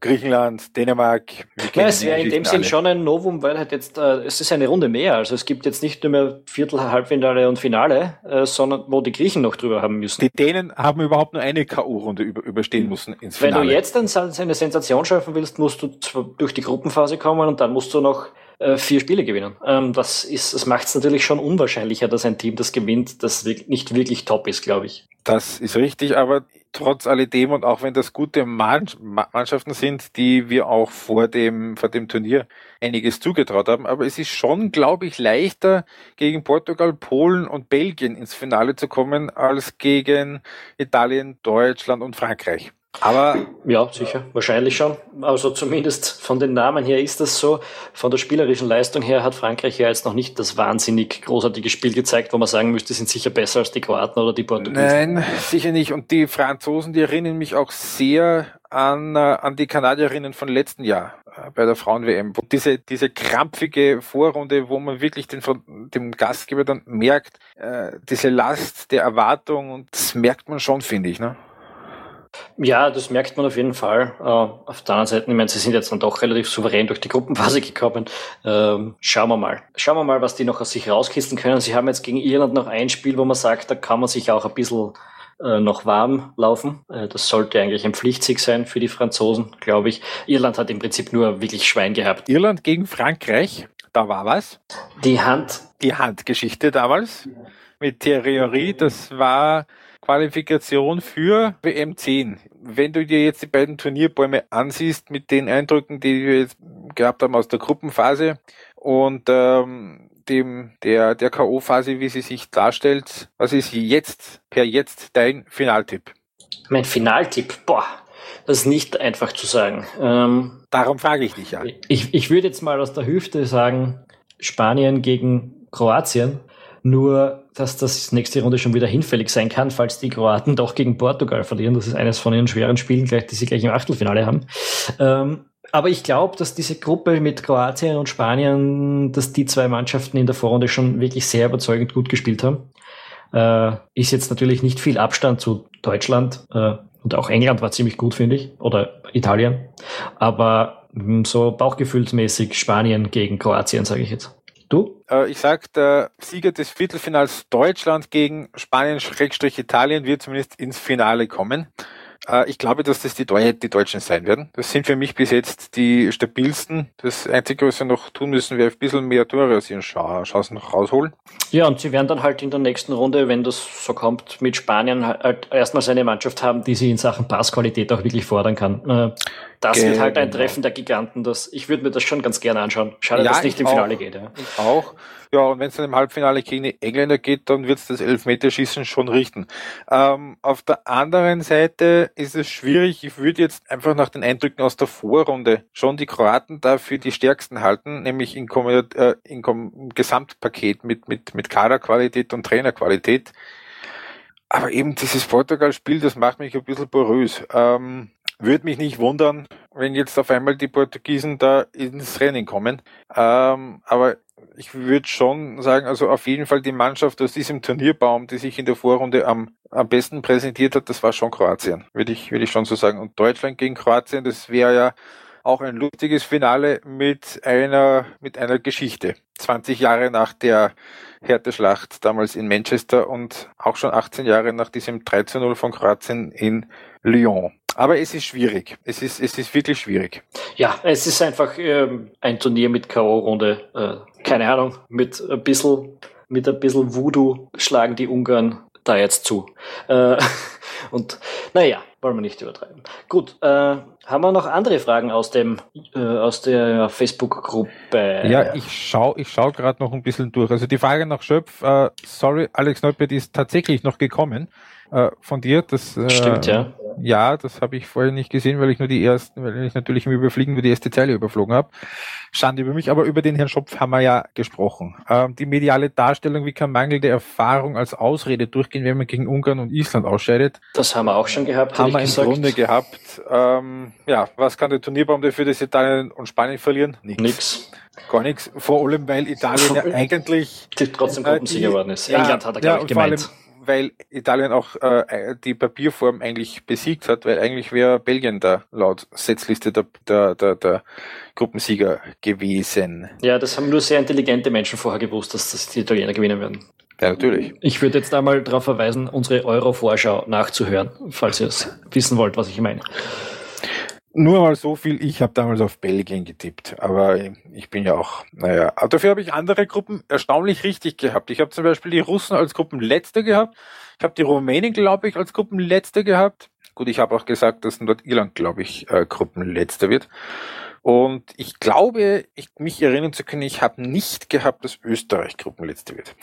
Griechenland, Dänemark. Ja, es wäre in dem Sinn schon ein Novum, weil halt jetzt, äh, es ist eine Runde mehr. Also es gibt jetzt nicht nur mehr Viertel, Halbfinale und Finale, äh, sondern wo die Griechen noch drüber haben müssen. Die Dänen haben überhaupt nur eine K.O.-Runde über, überstehen müssen ins Finale. Wenn du jetzt dann eine Sensation schaffen willst, musst du durch die Gruppenphase kommen und dann musst du noch äh, vier Spiele gewinnen. Ähm, das ist, das macht es natürlich schon unwahrscheinlicher, dass ein Team das gewinnt, das nicht wirklich top ist, glaube ich. Das ist richtig, aber trotz alledem und auch wenn das gute Mannschaften sind, die wir auch vor dem, vor dem Turnier einiges zugetraut haben, aber es ist schon, glaube ich, leichter gegen Portugal, Polen und Belgien ins Finale zu kommen als gegen Italien, Deutschland und Frankreich. Aber ja, sicher, wahrscheinlich schon. Also zumindest von den Namen her ist das so. Von der spielerischen Leistung her hat Frankreich ja jetzt noch nicht das wahnsinnig großartige Spiel gezeigt, wo man sagen müsste, sind sicher besser als die Kroaten oder die Portugiesen. Nein, sicher nicht. Und die Franzosen, die erinnern mich auch sehr an, äh, an die Kanadierinnen von letzten Jahr äh, bei der Frauen-WM. Diese, diese krampfige Vorrunde, wo man wirklich den, dem Gastgeber dann merkt, äh, diese Last der Erwartung und das merkt man schon, finde ich. Ne? Ja, das merkt man auf jeden Fall. Uh, auf der anderen Seite, ich meine, sie sind jetzt dann doch relativ souverän durch die Gruppenphase gekommen. Uh, schauen wir mal. Schauen wir mal, was die noch aus sich rauskisten können. Sie haben jetzt gegen Irland noch ein Spiel, wo man sagt, da kann man sich auch ein bisschen uh, noch warm laufen. Äh, das sollte eigentlich ein Pflichtsieg sein für die Franzosen, glaube ich. Irland hat im Prinzip nur wirklich Schwein gehabt. Irland gegen Frankreich, da war was. Die Hand. Die Handgeschichte damals mit Thierry das war Qualifikation für WM10. Wenn du dir jetzt die beiden Turnierbäume ansiehst mit den Eindrücken, die wir jetzt gehabt haben aus der Gruppenphase und ähm, dem der der KO Phase, wie sie sich darstellt, was ist jetzt per jetzt dein Finaltipp? Mein Finaltipp, boah, das ist nicht einfach zu sagen. Ähm, Darum frage ich dich ja. Ich, ich würde jetzt mal aus der Hüfte sagen, Spanien gegen Kroatien. Nur, dass das nächste Runde schon wieder hinfällig sein kann, falls die Kroaten doch gegen Portugal verlieren. Das ist eines von ihren schweren Spielen, gleich, die sie gleich im Achtelfinale haben. Ähm, aber ich glaube, dass diese Gruppe mit Kroatien und Spanien, dass die zwei Mannschaften in der Vorrunde schon wirklich sehr überzeugend gut gespielt haben. Äh, ist jetzt natürlich nicht viel Abstand zu Deutschland äh, und auch England war ziemlich gut, finde ich, oder Italien. Aber hm, so bauchgefühlsmäßig Spanien gegen Kroatien, sage ich jetzt. Du? Äh, ich sag, der Sieger des Viertelfinals Deutschland gegen Spanien-Italien wird zumindest ins Finale kommen. Äh, ich glaube, dass das die, Deu die Deutschen sein werden. Das sind für mich bis jetzt die stabilsten. Das Einzige, was sie noch tun müssen, wäre ein bisschen mehr Tore aus ihren Chancen noch rausholen. Ja, und sie werden dann halt in der nächsten Runde, wenn das so kommt, mit Spanien halt erstmal eine Mannschaft haben, die sie in Sachen Passqualität auch wirklich fordern kann. Das Ge wird halt ein Treffen der Giganten. Das, ich würde mir das schon ganz gerne anschauen. Schade, ja, dass es nicht im Finale geht. Ja. Ich auch. Ja, und wenn es dann im Halbfinale gegen die Engländer geht, dann wird es das Elfmeterschießen schon richten. Ähm, auf der anderen Seite ist es schwierig. Ich würde jetzt einfach nach den Eindrücken aus der Vorrunde schon die Kroaten dafür die stärksten halten, nämlich in, äh, in Gesamtpaket mit, mit, mit Kaderqualität und Trainerqualität. Aber eben dieses Portugal-Spiel, das macht mich ein bisschen porös. Ähm, würde mich nicht wundern, wenn jetzt auf einmal die Portugiesen da ins Rennen kommen. Ähm, aber ich würde schon sagen, also auf jeden Fall die Mannschaft aus diesem Turnierbaum, die sich in der Vorrunde am, am besten präsentiert hat, das war schon Kroatien, würde ich, würde ich schon so sagen. Und Deutschland gegen Kroatien, das wäre ja auch ein lustiges Finale mit einer, mit einer Geschichte. 20 Jahre nach der Härteschlacht damals in Manchester und auch schon 18 Jahre nach diesem 13-0 von Kroatien in Lyon. Aber es ist schwierig. Es ist, es ist wirklich schwierig. Ja, es ist einfach ähm, ein Turnier mit K.O.-Runde. Äh, keine Ahnung, mit ein bisschen, mit ein bisschen Voodoo schlagen die Ungarn da jetzt zu. Äh, und naja, wollen wir nicht übertreiben. Gut, äh, haben wir noch andere Fragen aus dem äh, aus der Facebook-Gruppe? Ja, ich schaue ich schau gerade noch ein bisschen durch. Also die Frage nach Schöpf, äh, sorry, Alex Neupert ist tatsächlich noch gekommen äh, von dir. Das, äh, Stimmt, ja. Ja, das habe ich vorher nicht gesehen, weil ich nur die ersten, weil ich natürlich im Überfliegen nur die erste Zeile überflogen habe. Schande über mich, aber über den Herrn Schopf haben wir ja gesprochen. Ähm, die mediale Darstellung, wie kann mangelnde Erfahrung als Ausrede durchgehen, wenn man gegen Ungarn und Island ausscheidet? Das haben wir auch schon gehabt. Haben wir im gesagt. Grunde gehabt. Ähm, ja, was kann der Turnierbaum dafür, dass Italien und Spanien verlieren? Nichts. Nix. Gar nichts. Vor allem, weil Italien ja eigentlich trotzdem Gruppensieger geworden ist. England hat er, glaube ja, ich, gemeint weil Italien auch äh, die Papierform eigentlich besiegt hat, weil eigentlich wäre Belgien da laut Setzliste der, der, der, der Gruppensieger gewesen. Ja, das haben nur sehr intelligente Menschen vorher gewusst, dass das die Italiener gewinnen werden. Ja, natürlich. Ich würde jetzt einmal darauf verweisen, unsere Euro-Vorschau nachzuhören, falls ihr es wissen wollt, was ich meine. Nur mal so viel, ich habe damals auf Belgien getippt, aber ich bin ja auch, naja, dafür habe ich andere Gruppen erstaunlich richtig gehabt. Ich habe zum Beispiel die Russen als Gruppenletzte gehabt, ich habe die Rumänen, glaube ich, als Gruppenletzte gehabt. Gut, ich habe auch gesagt, dass dort Irland, glaube ich, äh, Gruppenletzter wird. Und ich glaube, ich, mich erinnern zu können, ich habe nicht gehabt, dass Österreich Gruppenletzte wird.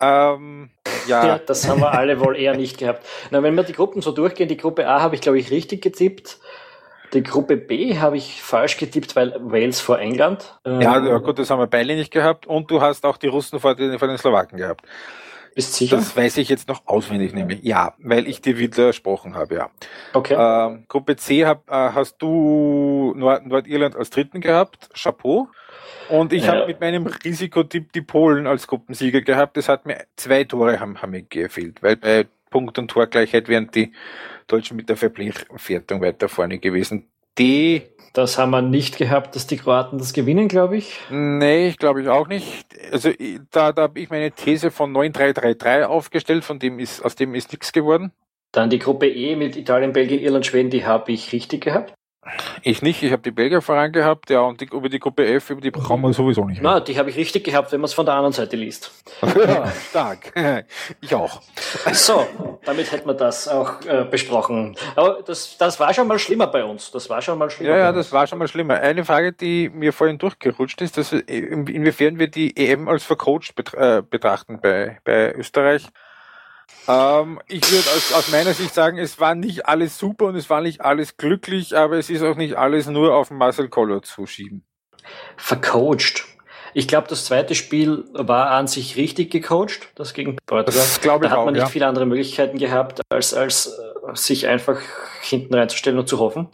Ähm, ja. ja. das haben wir alle wohl eher nicht gehabt. Na, wenn wir die Gruppen so durchgehen, die Gruppe A habe ich, glaube ich, richtig getippt. Die Gruppe B habe ich falsch getippt, weil Wales vor England. Ähm, ja, gut, das haben wir beide nicht gehabt. Und du hast auch die Russen vor den, vor den Slowaken gehabt. Bist sicher? Das weiß ich jetzt noch auswendig nämlich. Ja, weil ich dir widersprochen habe, ja. Okay. Ähm, Gruppe C hab, äh, hast du Nord Nordirland als dritten gehabt. Chapeau. Und ich ja. habe mit meinem Risikotipp die Polen als Gruppensieger gehabt. Das hat mir zwei Tore haben, haben mir gefehlt, weil bei Punkt- und Torgleichheit wären die Deutschen mit der Verpflichtung weiter vorne gewesen. Die das haben wir nicht gehabt, dass die Kroaten das gewinnen, glaube ich. Nee, ich glaube ich auch nicht. Also da, da habe ich meine These von 9-3-3-3 aufgestellt, von dem ist, aus dem ist nichts geworden. Dann die Gruppe E mit Italien, Belgien, Irland, Schweden, die habe ich richtig gehabt. Ich nicht, ich habe die Belgier vorangehabt, ja, und die, über die Gruppe F, über die brauchen wir sowieso nicht. Na, die habe ich richtig gehabt, wenn man es von der anderen Seite liest. ja, stark. Ich auch. So, damit hätten wir das auch äh, besprochen. Aber das, das war schon mal schlimmer bei uns. Das war schon mal schlimmer. Ja, ja, das war schon mal schlimmer. Eine Frage, die mir vorhin durchgerutscht ist, dass inwiefern wir die EM als vercoacht äh, betrachten bei, bei Österreich. Ähm, ich würde aus, aus meiner Sicht sagen, es war nicht alles super und es war nicht alles glücklich, aber es ist auch nicht alles nur auf Marcel Koller zu schieben. Vercoacht. Ich glaube, das zweite Spiel war an sich richtig gecoacht, das gegen Portugal. Das glaube ich Da hat man auch, nicht ja. viele andere Möglichkeiten gehabt, als, als äh, sich einfach hinten reinzustellen und zu hoffen.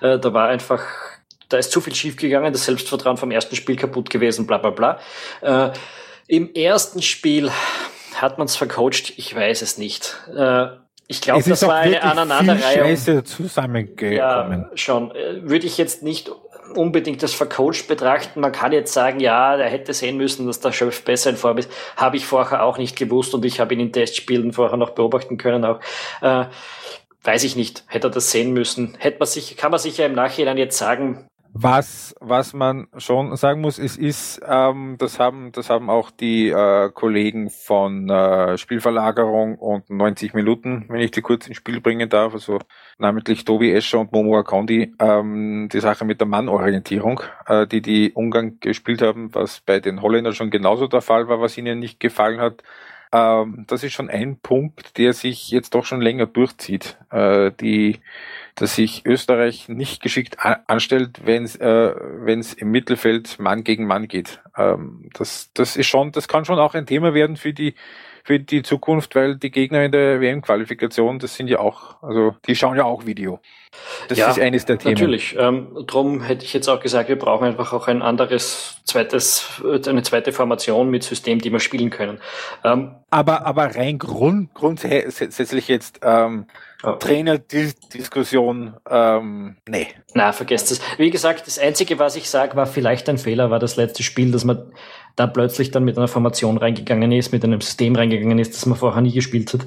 Äh, da war einfach, da ist zu viel schief gegangen, das Selbstvertrauen vom ersten Spiel kaputt gewesen, bla bla bla. Äh, Im ersten Spiel hat man es vercoacht? Ich weiß es nicht. Äh, ich glaube, das war eine Aneinanderreihung. Zusammengekommen. Ja, schon. Äh, würde ich jetzt nicht unbedingt das vercoacht betrachten. Man kann jetzt sagen, ja, der hätte sehen müssen, dass der Schöpf besser in Form ist. Habe ich vorher auch nicht gewusst und ich habe ihn in Testspielen vorher noch beobachten können auch. Äh, weiß ich nicht. Hätte er das sehen müssen. Hätte man sich, kann man sich ja im Nachhinein jetzt sagen, was, was man schon sagen muss, es ist, ähm, das haben, das haben auch die äh, Kollegen von äh, Spielverlagerung und 90 Minuten, wenn ich die kurz ins Spiel bringen darf, also namentlich Tobi Escher und Momo Akondi, ähm, die Sache mit der Mannorientierung, äh, die die Ungarn gespielt haben, was bei den Holländern schon genauso der Fall war, was ihnen nicht gefallen hat. Ähm, das ist schon ein Punkt, der sich jetzt doch schon länger durchzieht. Äh, die dass sich Österreich nicht geschickt anstellt, wenn es äh, wenn's im Mittelfeld Mann gegen Mann geht. Ähm, das, das ist schon, das kann schon auch ein Thema werden für die für die Zukunft, weil die Gegner in der WM-Qualifikation, das sind ja auch, also die schauen ja auch Video. Das ja, ist eines der Themen. Natürlich. Ähm, drum hätte ich jetzt auch gesagt, wir brauchen einfach auch ein anderes zweites, eine zweite Formation mit System, die wir spielen können. Ähm, aber, aber rein grund, grundsätzlich jetzt ähm, Trainerdiskussion, ähm, nee. Na, vergesst es. Wie gesagt, das Einzige, was ich sage, war vielleicht ein Fehler, war das letzte Spiel, dass man da plötzlich dann mit einer Formation reingegangen ist, mit einem System reingegangen ist, das man vorher nie gespielt hat.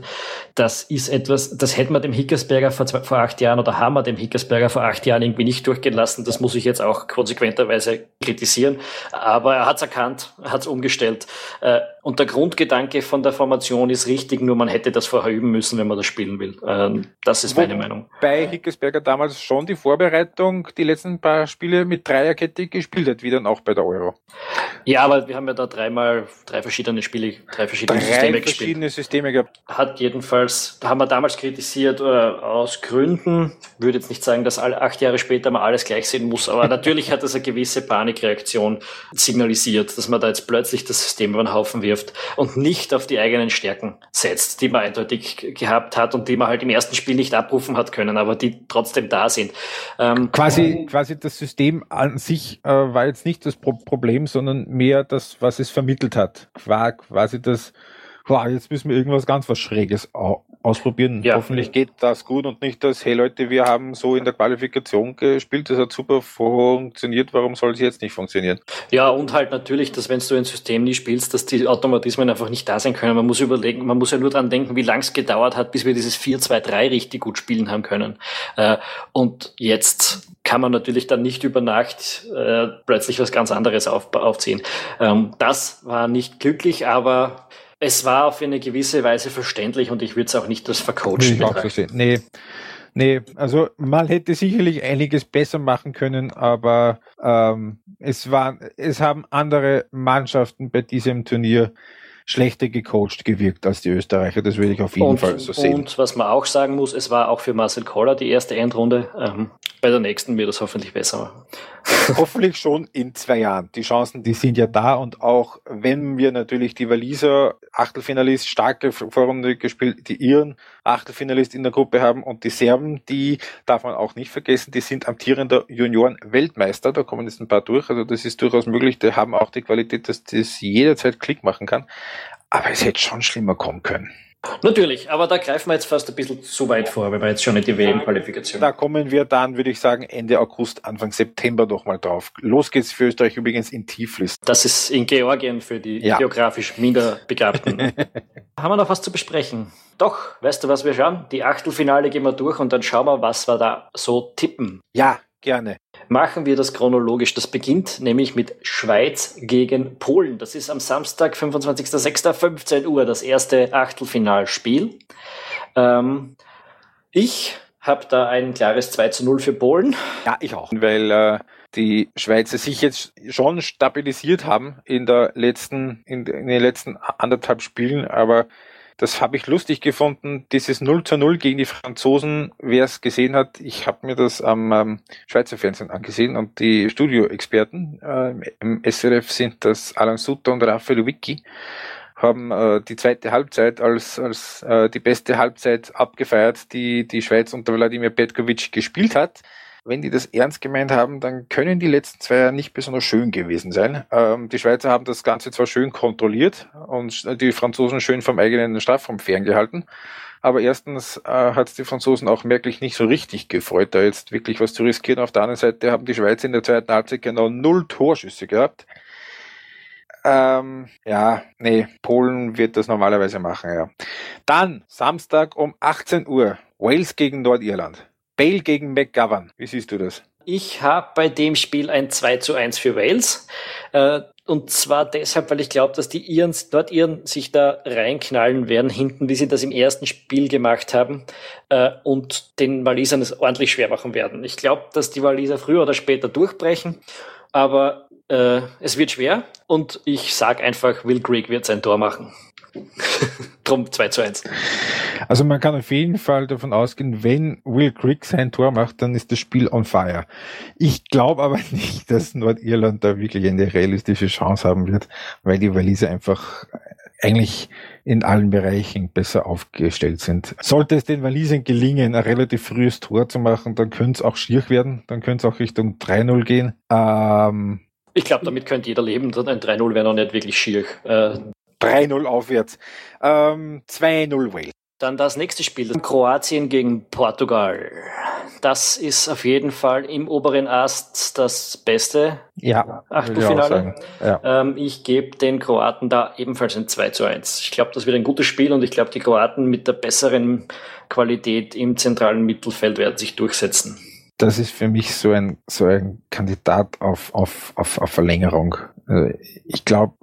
Das ist etwas, das hätte man dem Hickersberger vor, zwei, vor acht Jahren oder haben wir dem Hickersberger vor acht Jahren irgendwie nicht durchgehen lassen. Das muss ich jetzt auch konsequenterweise kritisieren. Aber er hat es erkannt, er hat es umgestellt. Äh, und der Grundgedanke von der Formation ist richtig, nur man hätte das vorher üben müssen, wenn man das spielen will. Ähm, das ist meine Meinung. Bei Hickersberger damals schon die Vorbereitung, die letzten paar Spiele mit Dreierkette gespielt hat, wie dann auch bei der Euro. Ja, aber wir haben ja da dreimal drei verschiedene Spiele, drei verschiedene drei Systeme verschiedene gespielt. Systeme gehabt. Hat jedenfalls, da haben wir damals kritisiert, äh, aus Gründen, würde jetzt nicht sagen, dass alle acht Jahre später mal alles gleich sehen muss, aber natürlich hat das eine gewisse Panikreaktion signalisiert, dass man da jetzt plötzlich das System über den Haufen wirft und nicht auf die eigenen Stärken setzt, die man eindeutig gehabt hat und die man halt im ersten Spiel nicht abrufen hat können, aber die trotzdem da sind. Ähm, quasi, quasi das System an sich äh, war jetzt nicht das Pro Problem, sondern mehr das, was es vermittelt hat. War quasi das, wow, jetzt müssen wir irgendwas ganz was Schräges ausprobieren. Ja. Hoffentlich geht das gut und nicht das, hey Leute, wir haben so in der Qualifikation gespielt, das hat super funktioniert, warum soll es jetzt nicht funktionieren? Ja, und halt natürlich, dass wenn du ein System nie spielst, dass die Automatismen einfach nicht da sein können. Man muss überlegen, man muss ja nur dran denken, wie lang es gedauert hat, bis wir dieses 4-2-3 richtig gut spielen haben können. Äh, und jetzt kann man natürlich dann nicht über Nacht äh, plötzlich was ganz anderes auf, aufziehen. Ähm, das war nicht glücklich, aber es war auf eine gewisse Weise verständlich und ich würde es auch nicht als Vercoachen betrachten. Nee, nee, also man hätte sicherlich einiges besser machen können, aber ähm, es waren, es haben andere Mannschaften bei diesem Turnier schlechter gecoacht gewirkt als die Österreicher. Das würde ich auf jeden und, Fall so sehen. Und was man auch sagen muss, es war auch für Marcel Koller die erste Endrunde. Ähm, bei der nächsten wird es hoffentlich besser machen. Hoffentlich schon in zwei Jahren. Die Chancen, die sind ja da und auch wenn wir natürlich die Waliser Achtelfinalist, starke Vorrunde gespielt, die Iren Achtelfinalist in der Gruppe haben und die Serben, die darf man auch nicht vergessen, die sind amtierender Junioren-Weltmeister, da kommen jetzt ein paar durch, also das ist durchaus möglich, die haben auch die Qualität, dass das jederzeit Klick machen kann. Aber es hätte schon schlimmer kommen können. Natürlich, aber da greifen wir jetzt fast ein bisschen zu weit vor, weil wir jetzt schon in die WM-Qualifikation. Da kommen wir dann, würde ich sagen, Ende August, Anfang September doch mal drauf. Los geht's für Österreich übrigens in Tiflis. Das ist in Georgien für die ja. geografisch minder Begabten. Haben wir noch was zu besprechen? Doch, weißt du, was wir schauen? Die Achtelfinale gehen wir durch und dann schauen wir, was wir da so tippen. Ja, Gerne. Machen wir das chronologisch. Das beginnt nämlich mit Schweiz gegen Polen. Das ist am Samstag, 25.06.15 Uhr, das erste Achtelfinalspiel. Ähm, ich habe da ein klares 2 zu 0 für Polen. Ja, ich auch. Weil äh, die Schweizer sich jetzt schon stabilisiert haben in, der letzten, in, in den letzten anderthalb Spielen, aber das habe ich lustig gefunden, dieses 0 zu 0 gegen die Franzosen, wer es gesehen hat, ich habe mir das am ähm, Schweizer Fernsehen angesehen und die Studioexperten äh, im SRF sind das Alan Sutter und Raphael Wicki, haben äh, die zweite Halbzeit als, als äh, die beste Halbzeit abgefeiert, die die Schweiz unter Wladimir Petkovic gespielt hat. Wenn die das ernst gemeint haben, dann können die letzten zwei ja nicht besonders schön gewesen sein. Ähm, die Schweizer haben das Ganze zwar schön kontrolliert und die Franzosen schön vom eigenen Strafraum ferngehalten, aber erstens äh, hat es die Franzosen auch merklich nicht so richtig gefreut, da jetzt wirklich was zu riskieren. Auf der anderen Seite haben die Schweizer in der zweiten Halbzeit genau null Torschüsse gehabt. Ähm, ja, nee, Polen wird das normalerweise machen, ja. Dann Samstag um 18 Uhr, Wales gegen Nordirland. Bale gegen McGovern. Wie siehst du das? Ich habe bei dem Spiel ein 2 zu 1 für Wales. Äh, und zwar deshalb, weil ich glaube, dass die Iren, Nordiren sich da reinknallen werden hinten, wie sie das im ersten Spiel gemacht haben äh, und den Walisern es ordentlich schwer machen werden. Ich glaube, dass die Waliser früher oder später durchbrechen, aber äh, es wird schwer und ich sage einfach, Will Creek wird sein Tor machen. Drum 2 zu 1. Also man kann auf jeden Fall davon ausgehen, wenn Will Crick sein Tor macht, dann ist das Spiel on fire. Ich glaube aber nicht, dass Nordirland da wirklich eine realistische Chance haben wird, weil die Waliser einfach eigentlich in allen Bereichen besser aufgestellt sind. Sollte es den Walisern gelingen, ein relativ frühes Tor zu machen, dann könnte es auch schier werden, dann könnte es auch Richtung 3-0 gehen. Ähm, ich glaube, damit könnte jeder leben. Ein 3-0 wäre noch nicht wirklich schier. Äh, 3-0 aufwärts. Ähm, 2-0 Wales. Dann das nächste Spiel, Kroatien gegen Portugal. Das ist auf jeden Fall im oberen Ast das beste ja, Achtelfinale. Ich, ja. ähm, ich gebe den Kroaten da ebenfalls ein 2 zu 1. Ich glaube, das wird ein gutes Spiel und ich glaube, die Kroaten mit der besseren Qualität im zentralen Mittelfeld werden sich durchsetzen. Das ist für mich so ein, so ein Kandidat auf, auf, auf, auf Verlängerung. Äh, ich glaube,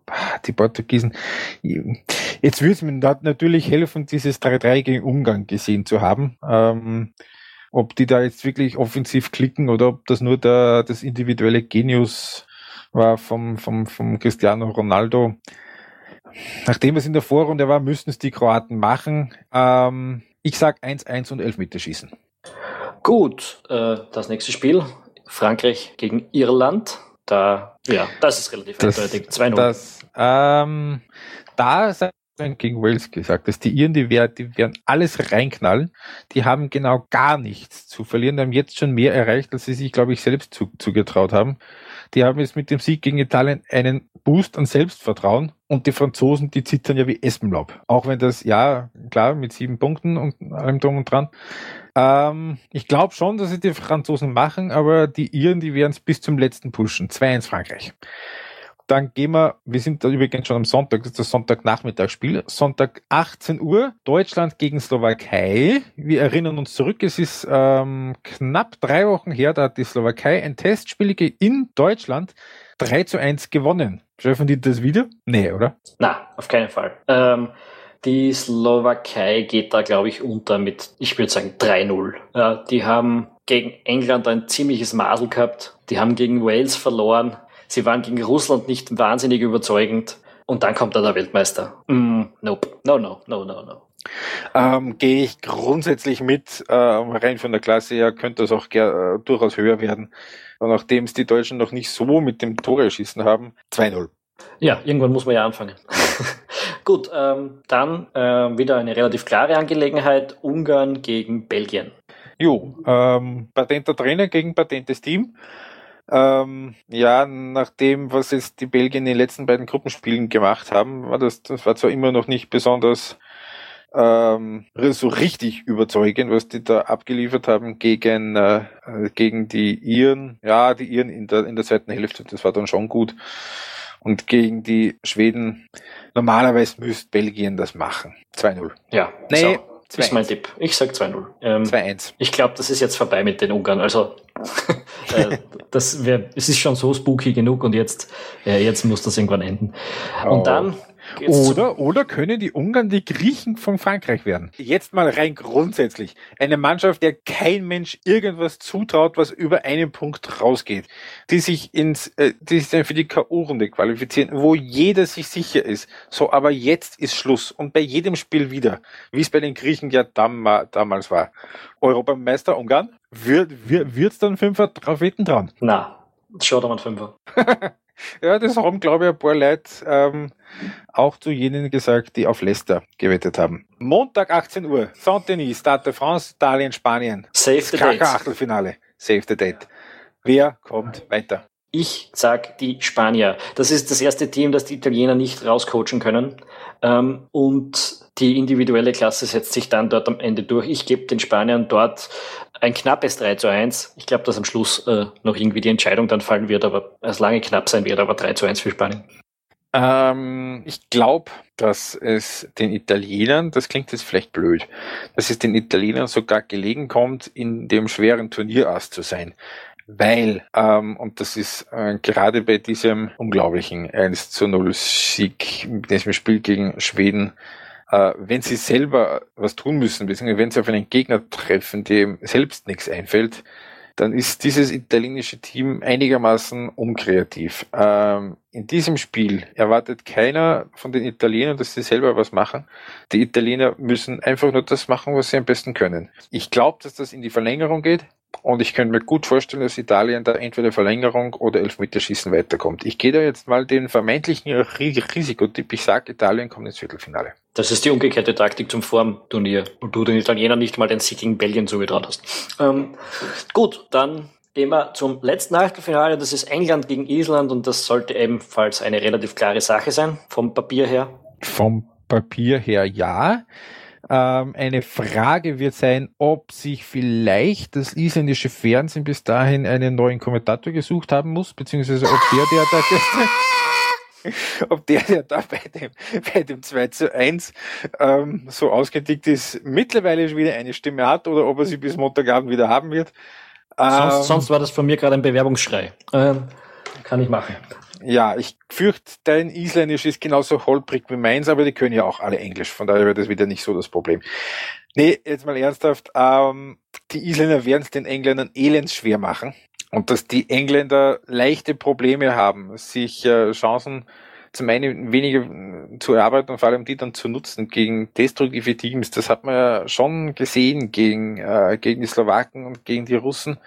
die Portugiesen, jetzt würde es mir natürlich helfen, dieses 3-3 gegen Ungarn gesehen zu haben. Ähm, ob die da jetzt wirklich offensiv klicken oder ob das nur der, das individuelle Genius war vom, vom, vom Cristiano Ronaldo. Nachdem es in der Vorrunde war, müssten es die Kroaten machen. Ähm, ich sag 1-1 und Elfmeterschießen. Gut, äh, das nächste Spiel. Frankreich gegen Irland. Da, ja, das ist relativ das, eindeutig. 2-0. Das, ähm, da gegen Wales gesagt, dass die Iren, die, werden, die werden alles reinknallen. Die haben genau gar nichts zu verlieren. Die haben jetzt schon mehr erreicht, als sie sich, glaube ich, selbst zu, zugetraut haben. Die haben jetzt mit dem Sieg gegen Italien einen Boost an Selbstvertrauen. Und die Franzosen, die zittern ja wie Espenlaub. Auch wenn das, ja, klar, mit sieben Punkten und allem drum und dran. Ähm, ich glaube schon, dass sie die Franzosen machen, aber die Iren, die werden es bis zum letzten pushen. 2-1 Frankreich. Dann gehen wir, wir sind da übrigens schon am Sonntag, das ist das Sonntagnachmittagsspiel. Sonntag 18 Uhr, Deutschland gegen Slowakei. Wir erinnern uns zurück, es ist ähm, knapp drei Wochen her, da hat die Slowakei ein Testspiel in Deutschland 3 zu 1 gewonnen. Schaffen die das wieder? Nee, oder? Na, auf keinen Fall. Ähm, die Slowakei geht da, glaube ich, unter mit, ich würde sagen, 3-0. Ja, die haben gegen England ein ziemliches Masel gehabt. Die haben gegen Wales verloren. Sie waren gegen Russland nicht wahnsinnig überzeugend. Und dann kommt da der Weltmeister. Mm, nope. No, no, no, no, no. Ähm, Gehe ich grundsätzlich mit, äh, rein von der Klasse her könnte das auch äh, durchaus höher werden. Und nachdem es die Deutschen noch nicht so mit dem Tore schießen haben, 2-0. Ja, irgendwann muss man ja anfangen. Gut, ähm, dann äh, wieder eine relativ klare Angelegenheit. Ungarn gegen Belgien. Jo, ähm, patenter Trainer gegen patentes Team. Ähm, ja, nach dem, was jetzt die Belgier in den letzten beiden Gruppenspielen gemacht haben, war das, das war zwar immer noch nicht besonders ähm, so richtig überzeugend, was die da abgeliefert haben gegen, äh, gegen die Iren. Ja, die Iren in der, in der zweiten Hälfte, das war dann schon gut. Und gegen die Schweden, normalerweise müsste Belgien das machen. 2-0. Ja, nee, so, ist mein Tipp. Ich sag 2-0. Ähm, 2-1. Ich glaube, das ist jetzt vorbei mit den Ungarn. Also äh, das wär, es ist schon so spooky genug und jetzt, äh, jetzt muss das irgendwann enden. Und oh. Oder, oder können die Ungarn die Griechen von Frankreich werden? Jetzt mal rein grundsätzlich. Eine Mannschaft, der kein Mensch irgendwas zutraut, was über einen Punkt rausgeht. Die sich ins, äh, die sich dann für die K.O.-Runde qualifizieren, wo jeder sich sicher ist. So, aber jetzt ist Schluss. Und bei jedem Spiel wieder. Wie es bei den Griechen ja dam damals war. Europameister Ungarn? Wird, wird, wird's dann Fünfer drauf wetten dran? Na, schaut mal Fünfer. Ja, das haben, glaube ich, ein paar Leute ähm, auch zu jenen gesagt, die auf Leicester gewettet haben. Montag 18 Uhr, Saint-Denis, Stade de France, Italien, Spanien. Save the date. Achtelfinale. Save the Date. Wer kommt weiter? Ich sag die Spanier. Das ist das erste Team, das die Italiener nicht rauscoachen können. Ähm, und die individuelle Klasse setzt sich dann dort am Ende durch. Ich gebe den Spaniern dort ein knappes 3 zu 1. Ich glaube, dass am Schluss äh, noch irgendwie die Entscheidung dann fallen wird, aber es lange knapp sein wird, aber 3 zu 1 für Spanien. Ähm, ich glaube, dass es den Italienern, das klingt jetzt vielleicht blöd, dass es den Italienern sogar gelegen kommt, in dem schweren Turnierass zu sein weil, ähm, und das ist äh, gerade bei diesem unglaublichen 1 zu 0 Sieg, diesem Spiel gegen Schweden, äh, wenn sie selber was tun müssen, beziehungsweise wenn sie auf einen Gegner treffen, dem selbst nichts einfällt, dann ist dieses italienische Team einigermaßen unkreativ. Ähm, in diesem Spiel erwartet keiner von den Italienern, dass sie selber was machen. Die Italiener müssen einfach nur das machen, was sie am besten können. Ich glaube, dass das in die Verlängerung geht. Und ich könnte mir gut vorstellen, dass Italien da entweder Verlängerung oder Elfmeterschießen weiterkommt. Ich gehe da jetzt mal den vermeintlichen Risikotipp. Ich sage, Italien kommt ins Viertelfinale. Das ist die umgekehrte Taktik zum Formturnier, wo du den Italienern nicht mal den Sieg gegen Belgien zugetraut hast. Ähm, gut, dann gehen wir zum letzten Achtelfinale. Das ist England gegen Island und das sollte ebenfalls eine relativ klare Sache sein, vom Papier her. Vom Papier her ja. Ähm, eine Frage wird sein, ob sich vielleicht das isländische Fernsehen bis dahin einen neuen Kommentator gesucht haben muss, beziehungsweise ob der, der da ob der, der da bei dem, bei dem 2 zu 1 ähm, so ausgedickt ist, mittlerweile schon wieder eine Stimme hat oder ob er sie bis Montagabend wieder haben wird. Sonst, ähm, sonst war das von mir gerade ein Bewerbungsschrei. Ähm, kann ich machen. Ja, ich fürchte, dein Isländisch ist genauso holprig wie meins, aber die können ja auch alle Englisch, von daher wäre das wieder nicht so das Problem. Nee, jetzt mal ernsthaft, ähm, die Isländer werden es den Engländern elends schwer machen und dass die Engländer leichte Probleme haben, sich äh, Chancen zum einen weniger zu erarbeiten und vor allem die dann zu nutzen gegen destruktive Teams. Das hat man ja schon gesehen gegen, äh, gegen die Slowaken und gegen die Russen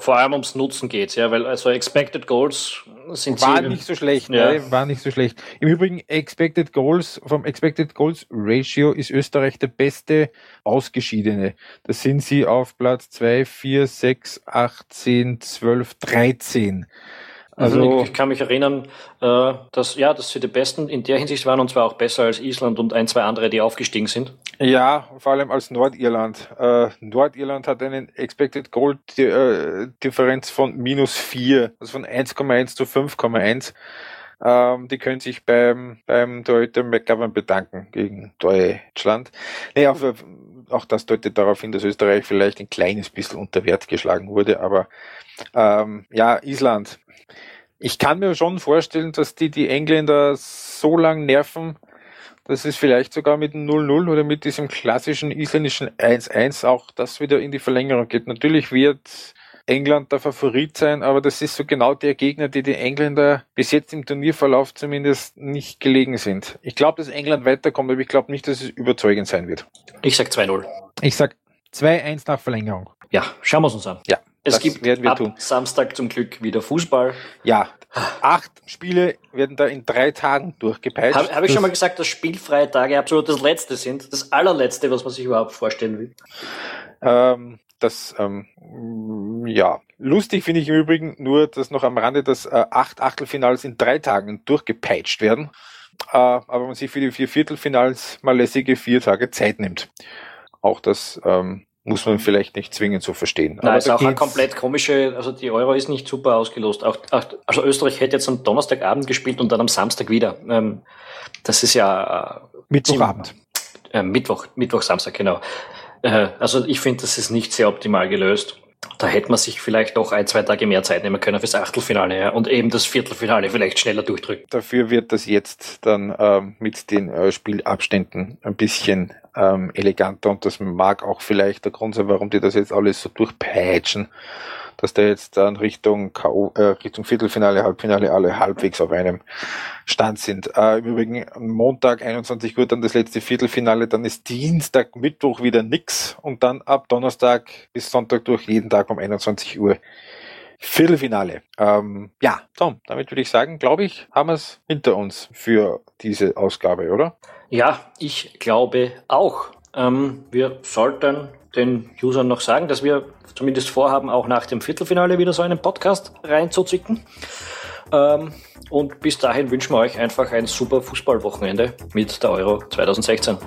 vor allem ums Nutzen geht, ja, weil also Expected Goals sind war nicht so schlecht, ja. ne? war nicht so schlecht. Im Übrigen Expected Goals vom Expected Goals Ratio ist Österreich der beste Ausgeschiedene. Da sind sie auf Platz 2, 4, 6, 8, 10, 12, 13. Also, also ich kann mich erinnern, äh, dass ja, dass sie die Besten in der Hinsicht waren und zwar auch besser als Island und ein, zwei andere, die aufgestiegen sind. Ja, vor allem als Nordirland. Äh, Nordirland hat einen Expected Goal äh, Differenz von minus vier, also von 1,1 zu 5,1. Ähm, die können sich beim, beim Torhüter McGovern bedanken gegen Deutschland. Nee, auch, auch das deutet darauf hin, dass Österreich vielleicht ein kleines bisschen unter Wert geschlagen wurde, aber ähm, ja, Island ich kann mir schon vorstellen, dass die die Engländer so lang nerven, dass es vielleicht sogar mit dem 0-0 oder mit diesem klassischen isländischen 1-1 auch das wieder in die Verlängerung geht. Natürlich wird England der Favorit sein, aber das ist so genau der Gegner, die die Engländer bis jetzt im Turnierverlauf zumindest nicht gelegen sind. Ich glaube, dass England weiterkommt, aber ich glaube nicht, dass es überzeugend sein wird. Ich sag 2-0. Ich sag 2-1 nach Verlängerung. Ja, schauen wir es uns an. Ja. Es das gibt werden wir ab tun. Samstag zum Glück wieder Fußball. Ja, acht Spiele werden da in drei Tagen durchgepeitscht. Habe hab ich schon mal gesagt, dass spielfreie Tage absolut das Letzte sind? Das allerletzte, was man sich überhaupt vorstellen will? Ähm, das, ähm, ja. Lustig finde ich im Übrigen nur, dass noch am Rande, dass äh, acht Achtelfinals in drei Tagen durchgepeitscht werden. Äh, aber man sich für die vier Viertelfinals mal lässige vier Tage Zeit nimmt. Auch das ähm, muss man vielleicht nicht zwingend so verstehen. Nein, Aber ist auch eine komplett komische, also die Euro ist nicht super ausgelost. Auch, auch, also Österreich hätte jetzt am Donnerstagabend gespielt und dann am Samstag wieder. Ähm, das ist ja äh, Mittwochabend. Äh, Mittwoch, Mittwoch, Samstag, genau. Äh, also ich finde, das ist nicht sehr optimal gelöst. Da hätte man sich vielleicht doch ein, zwei Tage mehr Zeit nehmen können fürs Achtelfinale ja, und eben das Viertelfinale vielleicht schneller durchdrücken. Dafür wird das jetzt dann ähm, mit den äh, Spielabständen ein bisschen ähm, eleganter und das mag auch vielleicht der Grund sein, warum die das jetzt alles so durchpeitschen, dass da jetzt dann Richtung K.O., äh, Richtung Viertelfinale, Halbfinale alle halbwegs auf einem Stand sind. Äh, Im Übrigen Montag 21 Uhr dann das letzte Viertelfinale, dann ist Dienstag, Mittwoch wieder nix und dann ab Donnerstag bis Sonntag durch jeden Tag um 21 Uhr Viertelfinale. Ähm, ja, Tom, damit würde ich sagen, glaube ich, haben wir es hinter uns für diese Ausgabe, oder? Ja, ich glaube auch. Ähm, wir sollten den Usern noch sagen, dass wir zumindest vorhaben, auch nach dem Viertelfinale wieder so einen Podcast reinzuzicken. Ähm, und bis dahin wünschen wir euch einfach ein super Fußballwochenende mit der Euro 2016.